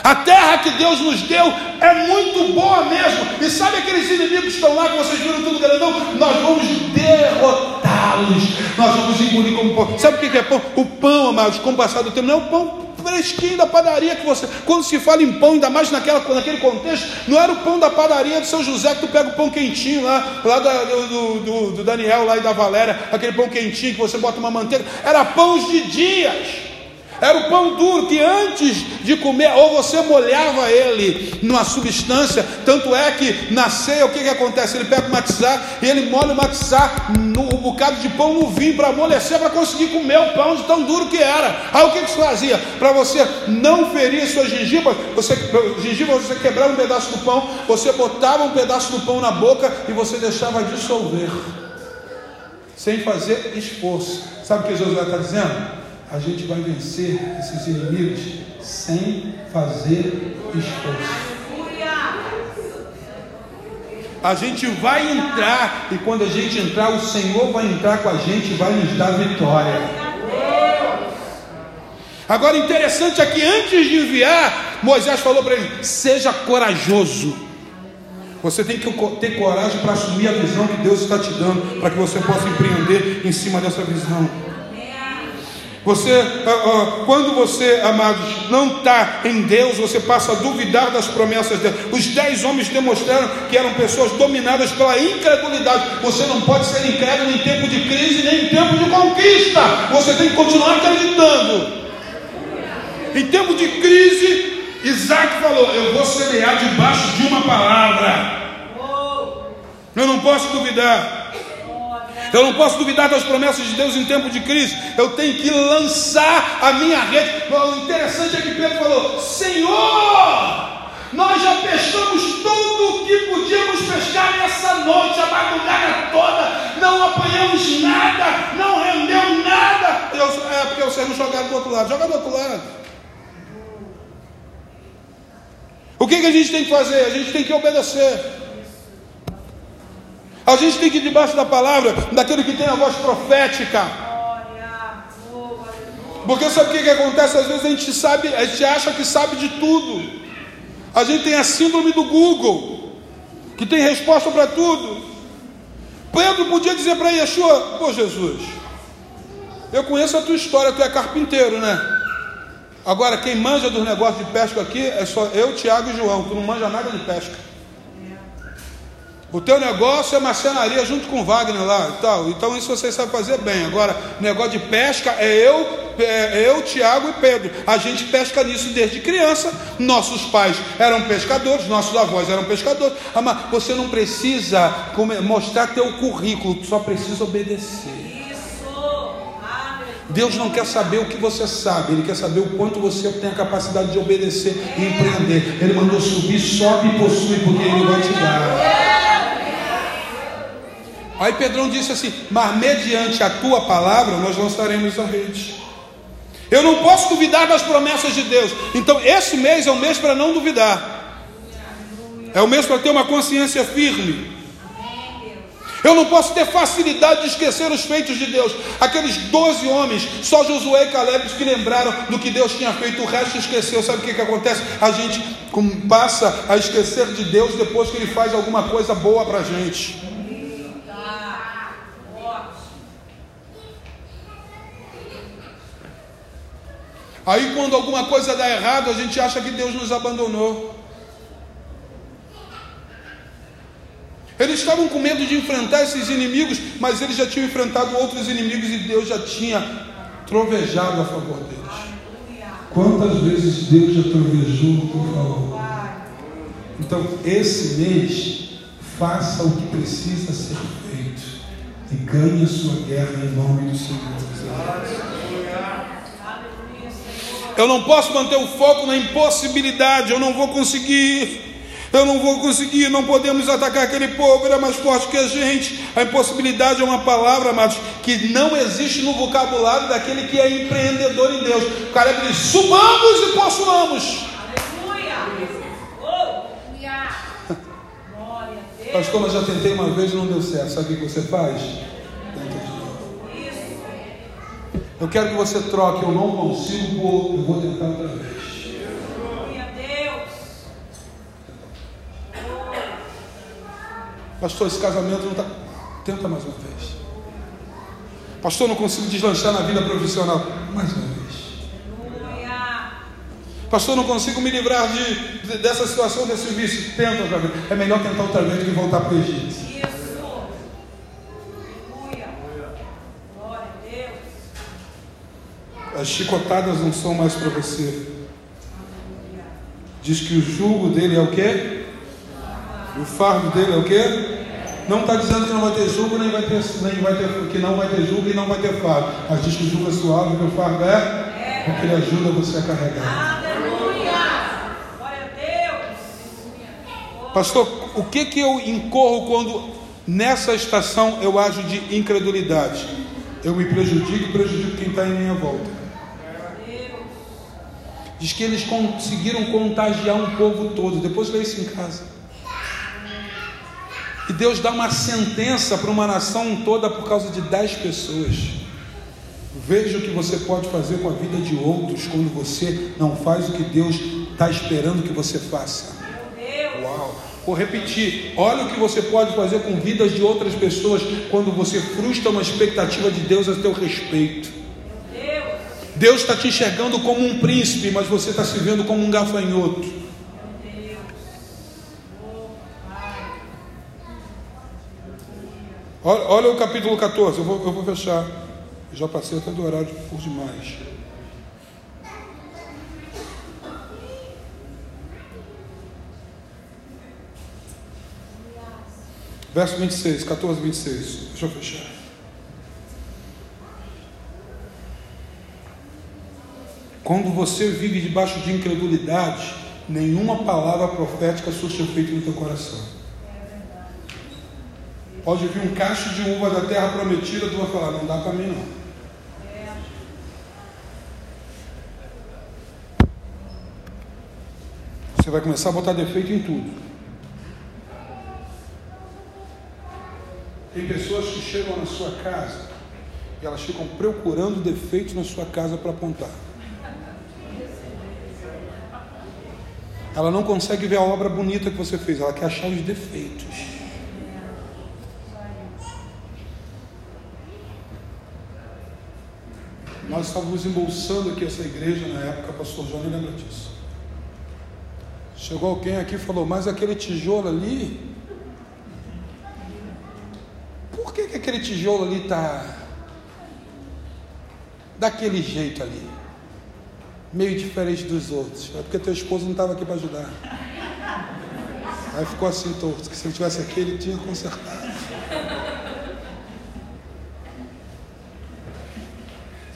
A terra que Deus nos deu é muito boa mesmo. E sabe aqueles inimigos que estão lá, que vocês viram tudo grandão? Nós vamos derrotá-los. Nós vamos engolir como pão. Sabe o que é pão? O pão, amados, com o passar do tempo, não é o pão fresquinho da padaria que você. Quando se fala em pão, ainda mais naquela, naquele contexto, não era o pão da padaria do seu José que tu pega o pão quentinho lá, lá da, do, do, do Daniel lá e da Valéria, aquele pão quentinho que você bota uma manteiga. Era pães de dias Era o pão duro que antes de comer, ou você molhava ele numa substância, tanto é que na ceia o que, que acontece? Ele pega o matizar e ele molha o matizar no bocado de pão no vinho para amolecer, para conseguir comer o pão de tão duro que era. Aí o que, que você fazia? Para você não ferir suas gengivas, você, gengivas, você quebrava um pedaço do pão, você botava um pedaço do pão na boca e você deixava dissolver, sem fazer esforço. Sabe o que Jesus está dizendo? A gente vai vencer esses inimigos sem fazer esforço. A gente vai entrar, e quando a gente entrar, o Senhor vai entrar com a gente e vai nos dar vitória. Agora, interessante é que antes de enviar, Moisés falou para ele: seja corajoso. Você tem que ter coragem para assumir a visão que Deus está te dando, para que você possa empreender em cima dessa visão. Você, quando você, amados, não está em Deus, você passa a duvidar das promessas dele. Os dez homens demonstraram que eram pessoas dominadas pela incredulidade. Você não pode ser incrédulo em tempo de crise nem em tempo de conquista. Você tem que continuar acreditando. Em tempo de crise, Isaac falou: Eu vou semear debaixo de uma palavra. Eu não posso duvidar. Eu não posso duvidar das promessas de Deus em tempo de crise. Eu tenho que lançar a minha rede. O interessante é que Pedro falou: Senhor, nós já pescamos tudo o que podíamos pescar nessa noite, a madrugada toda, não apanhamos nada, não rendeu nada. Eu, é porque vocês não jogaram do outro lado, joga do outro lado. O que, que a gente tem que fazer? A gente tem que obedecer. A gente tem que ir debaixo da palavra daquele que tem a voz profética. Porque sabe o que, que acontece? Às vezes a gente sabe, a gente acha que sabe de tudo. A gente tem a síndrome do Google, que tem resposta para tudo. Pedro podia dizer para Yeshua: Pô, Jesus, eu conheço a tua história, tu é carpinteiro, né? Agora, quem manja dos negócios de pesca aqui é só eu, Tiago e João. Tu não manja nada de pesca. O teu negócio é marcenaria junto com Wagner lá e tal. Então isso você sabe fazer bem. Agora, negócio de pesca é eu, é eu, Tiago e Pedro. A gente pesca nisso desde criança. Nossos pais eram pescadores, nossos avós eram pescadores. Ah, mas você não precisa mostrar teu currículo, só precisa obedecer. Deus não quer saber o que você sabe, Ele quer saber o quanto você tem a capacidade de obedecer e empreender. Ele mandou subir, sobe e possui, porque Ele vai te dar. Aí Pedrão disse assim: Mas mediante a tua palavra nós lançaremos a rede. Eu não posso duvidar das promessas de Deus. Então, esse mês é o mês para não duvidar. É o mês para ter uma consciência firme. Eu não posso ter facilidade de esquecer os feitos de Deus. Aqueles doze homens, só Josué e Caleb que lembraram do que Deus tinha feito, o resto esqueceu. Sabe o que, que acontece? A gente passa a esquecer de Deus depois que Ele faz alguma coisa boa para a gente. Aí, quando alguma coisa dá errado, a gente acha que Deus nos abandonou. Eles estavam com medo de enfrentar esses inimigos, mas eles já tinham enfrentado outros inimigos e Deus já tinha trovejado a favor deles. Quantas vezes Deus já trovejou por favor? Então, esse mês, faça o que precisa ser feito e ganhe a sua guerra em nome do Senhor. Eu não posso manter o foco na impossibilidade, eu não vou conseguir. Eu não vou conseguir, não podemos atacar aquele povo, ele é mais forte que a gente. A impossibilidade é uma palavra, amados, que não existe no vocabulário daquele que é empreendedor em Deus. O cara diz: subamos e possuamos. Aleluia! Pastor, mas já tentei uma vez e não deu certo. Sabe o que você faz? Eu quero que você troque, eu não consigo, vou, eu vou tentar outra vez. Pastor, esse casamento não está. Tenta mais uma vez. Pastor, não consigo deslanchar na vida profissional. Mais uma vez. Pastor, não consigo me livrar de, de dessa situação, desse vício. Tenta outra vez. É melhor tentar outra vez do que voltar para o Egito. As chicotadas não são mais para você. Diz que o jugo dele é o quê? O fardo dele é o quê? Não está dizendo que não vai ter jugo, nem vai ter, nem vai ter, que não vai ter jugo e não vai ter fardo. Mas diz que o jugo é suave, que o fardo é, porque ele ajuda você a carregar. Aleluia! Glória a Deus! Pastor, o que que eu incorro quando nessa estação eu ajo de incredulidade? Eu me prejudico e prejudico quem está em minha volta. Diz que eles conseguiram contagiar um povo todo. Depois lê isso em casa. E Deus dá uma sentença para uma nação toda por causa de dez pessoas. Veja o que você pode fazer com a vida de outros quando você não faz o que Deus está esperando que você faça. Uau! Vou repetir: olha o que você pode fazer com vidas de outras pessoas quando você frustra uma expectativa de Deus a teu respeito. Deus está te enxergando como um príncipe, mas você está se vendo como um gafanhoto. Olha, olha, o capítulo 14, eu vou, eu vou fechar. Já passei até do horário por demais. Verso 26, 14, 26. Deixa eu fechar. Quando você vive debaixo de incredulidade, nenhuma palavra profética surge efeito no teu coração. Pode vir um cacho de uva da terra prometida, tu vai falar, não dá para mim não. Você vai começar a botar defeito em tudo. Tem pessoas que chegam na sua casa e elas ficam procurando defeitos na sua casa para apontar. Ela não consegue ver a obra bonita que você fez, ela quer achar os defeitos. Nós estávamos embolsando aqui essa igreja na época, pastor João lembra disso. Chegou alguém aqui e falou, mas aquele tijolo ali, por que, que aquele tijolo ali está daquele jeito ali? Meio diferente dos outros. É porque teu esposo não estava aqui para ajudar. Aí ficou assim torto, que se ele tivesse aqui, ele tinha consertado.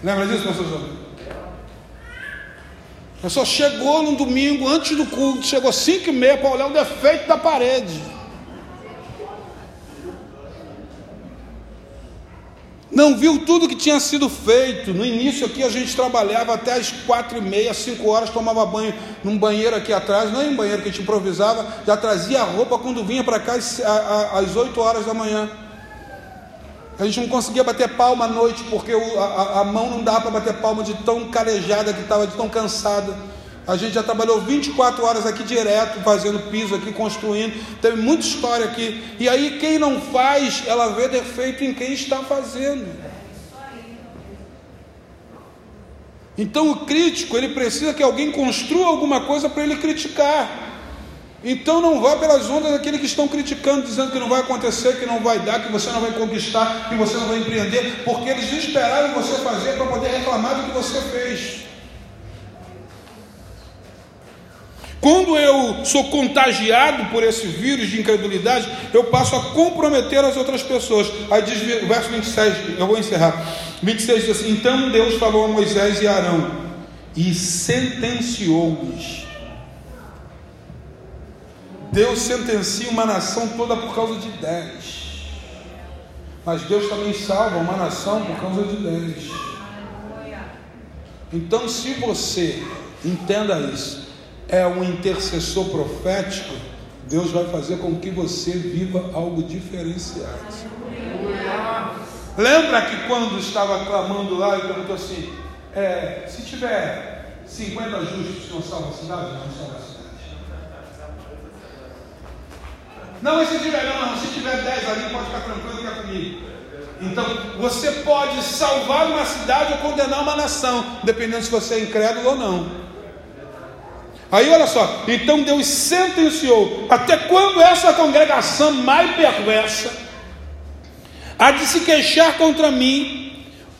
Lembra disso, pastor João? A pessoa chegou no domingo, antes do culto, chegou cinco e meia para olhar o defeito da parede. Não viu tudo que tinha sido feito. No início aqui a gente trabalhava até as quatro e meia, cinco horas, tomava banho num banheiro aqui atrás, não é um banheiro que a gente improvisava, já trazia a roupa quando vinha para cá às oito horas da manhã. A gente não conseguia bater palma à noite, porque a, a mão não dava para bater palma de tão calejada que estava, de tão cansada. A gente já trabalhou 24 horas aqui direto, fazendo piso aqui, construindo. Teve muita história aqui. E aí, quem não faz, ela vê defeito em quem está fazendo. Então, o crítico, ele precisa que alguém construa alguma coisa para ele criticar. Então, não vá pelas ondas daqueles que estão criticando, dizendo que não vai acontecer, que não vai dar, que você não vai conquistar, que você não vai empreender, porque eles esperaram você fazer para poder reclamar do que você fez. Quando eu sou contagiado por esse vírus de incredulidade, eu passo a comprometer as outras pessoas. Aí diz o verso 26, eu vou encerrar. 26 diz assim: Então Deus falou a Moisés e Arão e sentenciou-os. Deus sentencia uma nação toda por causa de dez. Mas Deus também salva uma nação por causa de dez. Então, se você entenda isso, é um intercessor profético, Deus vai fazer com que você viva algo diferenciado. Lembra que quando estava clamando lá, ele perguntou assim: é, se tiver 50 justos, não salva a cidade? Não, não salva a cidade. Não, mas se tiver, não, não, se tiver 10 ali, pode ficar tranquilo que é comigo. Então, você pode salvar uma cidade ou condenar uma nação, dependendo se você é incrédulo ou não. Aí olha só, então Deus sentenciou: até quando essa congregação mais perversa há de se queixar contra mim,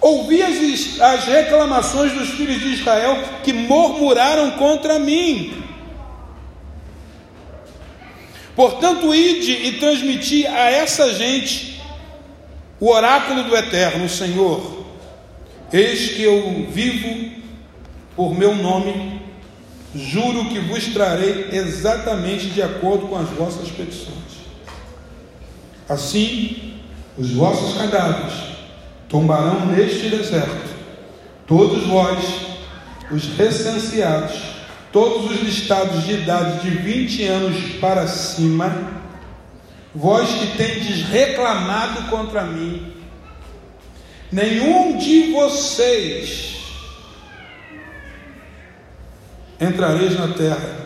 Ouvi as, as reclamações dos filhos de Israel que murmuraram contra mim. Portanto, ide e transmiti a essa gente o oráculo do Eterno, Senhor. Eis que eu vivo por meu nome, juro que vos trarei exatamente de acordo com as vossas petições. Assim, os vossos cadáveres tombarão neste deserto, todos vós, os recenseados, todos os listados de idade de 20 anos para cima, vós que tendes reclamado contra mim, nenhum de vocês entrareis na terra,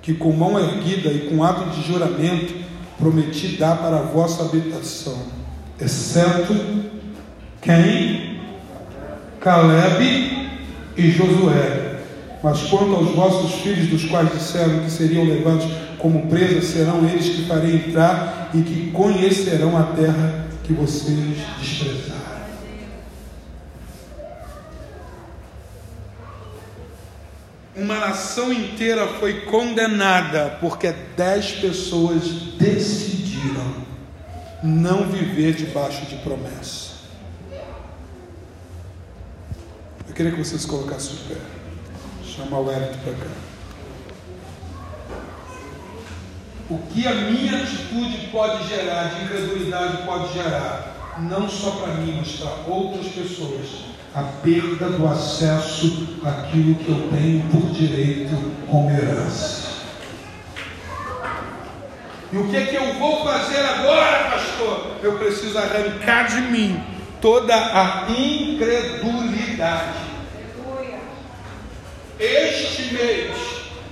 que com mão erguida e com ato de juramento prometi dar para a vossa habitação, exceto quem? Caleb e Josué. Mas quanto aos vossos filhos, dos quais disseram que seriam levados como presa, serão eles que farei entrar e que conhecerão a terra que vocês desprezaram. Uma nação inteira foi condenada porque dez pessoas decidiram não viver debaixo de promessa. Eu queria que vocês colocassem o pé. Chamar o Hélio para cá. O que a minha atitude pode gerar, de incredulidade pode gerar, não só para mim, mas para outras pessoas, a perda do acesso àquilo que eu tenho por direito como herança. E o que, é que eu vou fazer agora, pastor? Eu preciso arrancar de mim toda a incredulidade. Este mês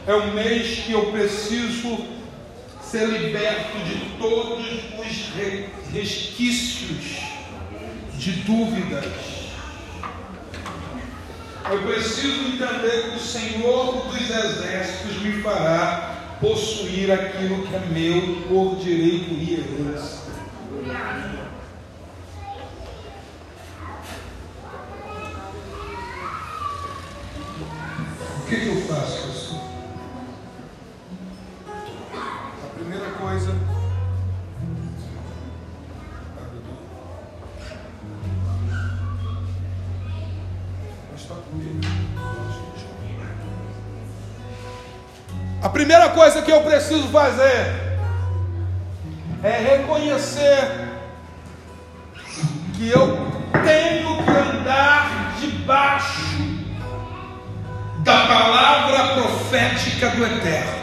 é o mês que eu preciso ser liberto de todos os resquícios de dúvidas. Eu preciso entender que o Senhor dos Exércitos me fará possuir aquilo que é meu por direito e herança. que, que eu faço, primeira coisa que eu preciso fazer é reconhecer que eu tenho que andar debaixo da palavra profética do Eterno.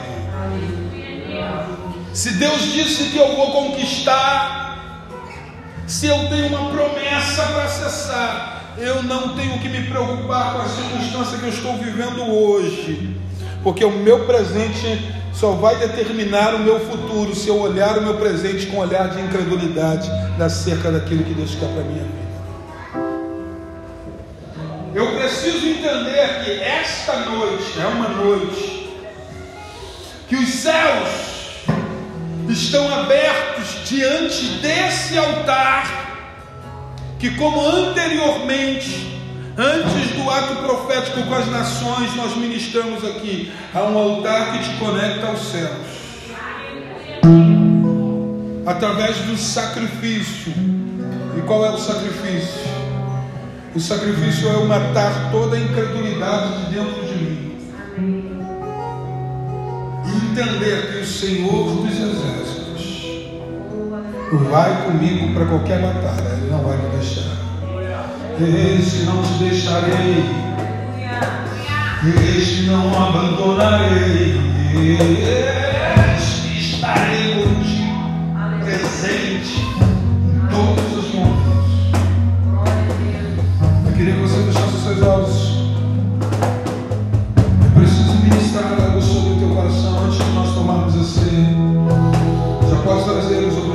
Se Deus disse que eu vou conquistar, se eu tenho uma promessa para acessar, eu não tenho que me preocupar com a circunstância que eu estou vivendo hoje, porque o meu presente só vai determinar o meu futuro se eu olhar o meu presente com um olhar de incredulidade acerca daquilo que Deus quer para a minha vida. Eu preciso entender que esta noite é uma noite que os céus estão abertos diante desse altar, que, como anteriormente, antes do ato profético com as nações, nós ministramos aqui, há um altar que te conecta aos céus através do sacrifício. E qual é o sacrifício? O sacrifício é eu matar toda a incredulidade de dentro de mim. Entender que o Senhor dos Exércitos vai comigo para qualquer batalha, Ele não vai me deixar. Este não te deixarei, Este não abandonarei, estarei contigo, presente em todos os momentos. Eu queria que você fechasse os seus olhos. Eu preciso ministrar algo sobre o teu coração antes de nós tomarmos esse. Já posso trazer os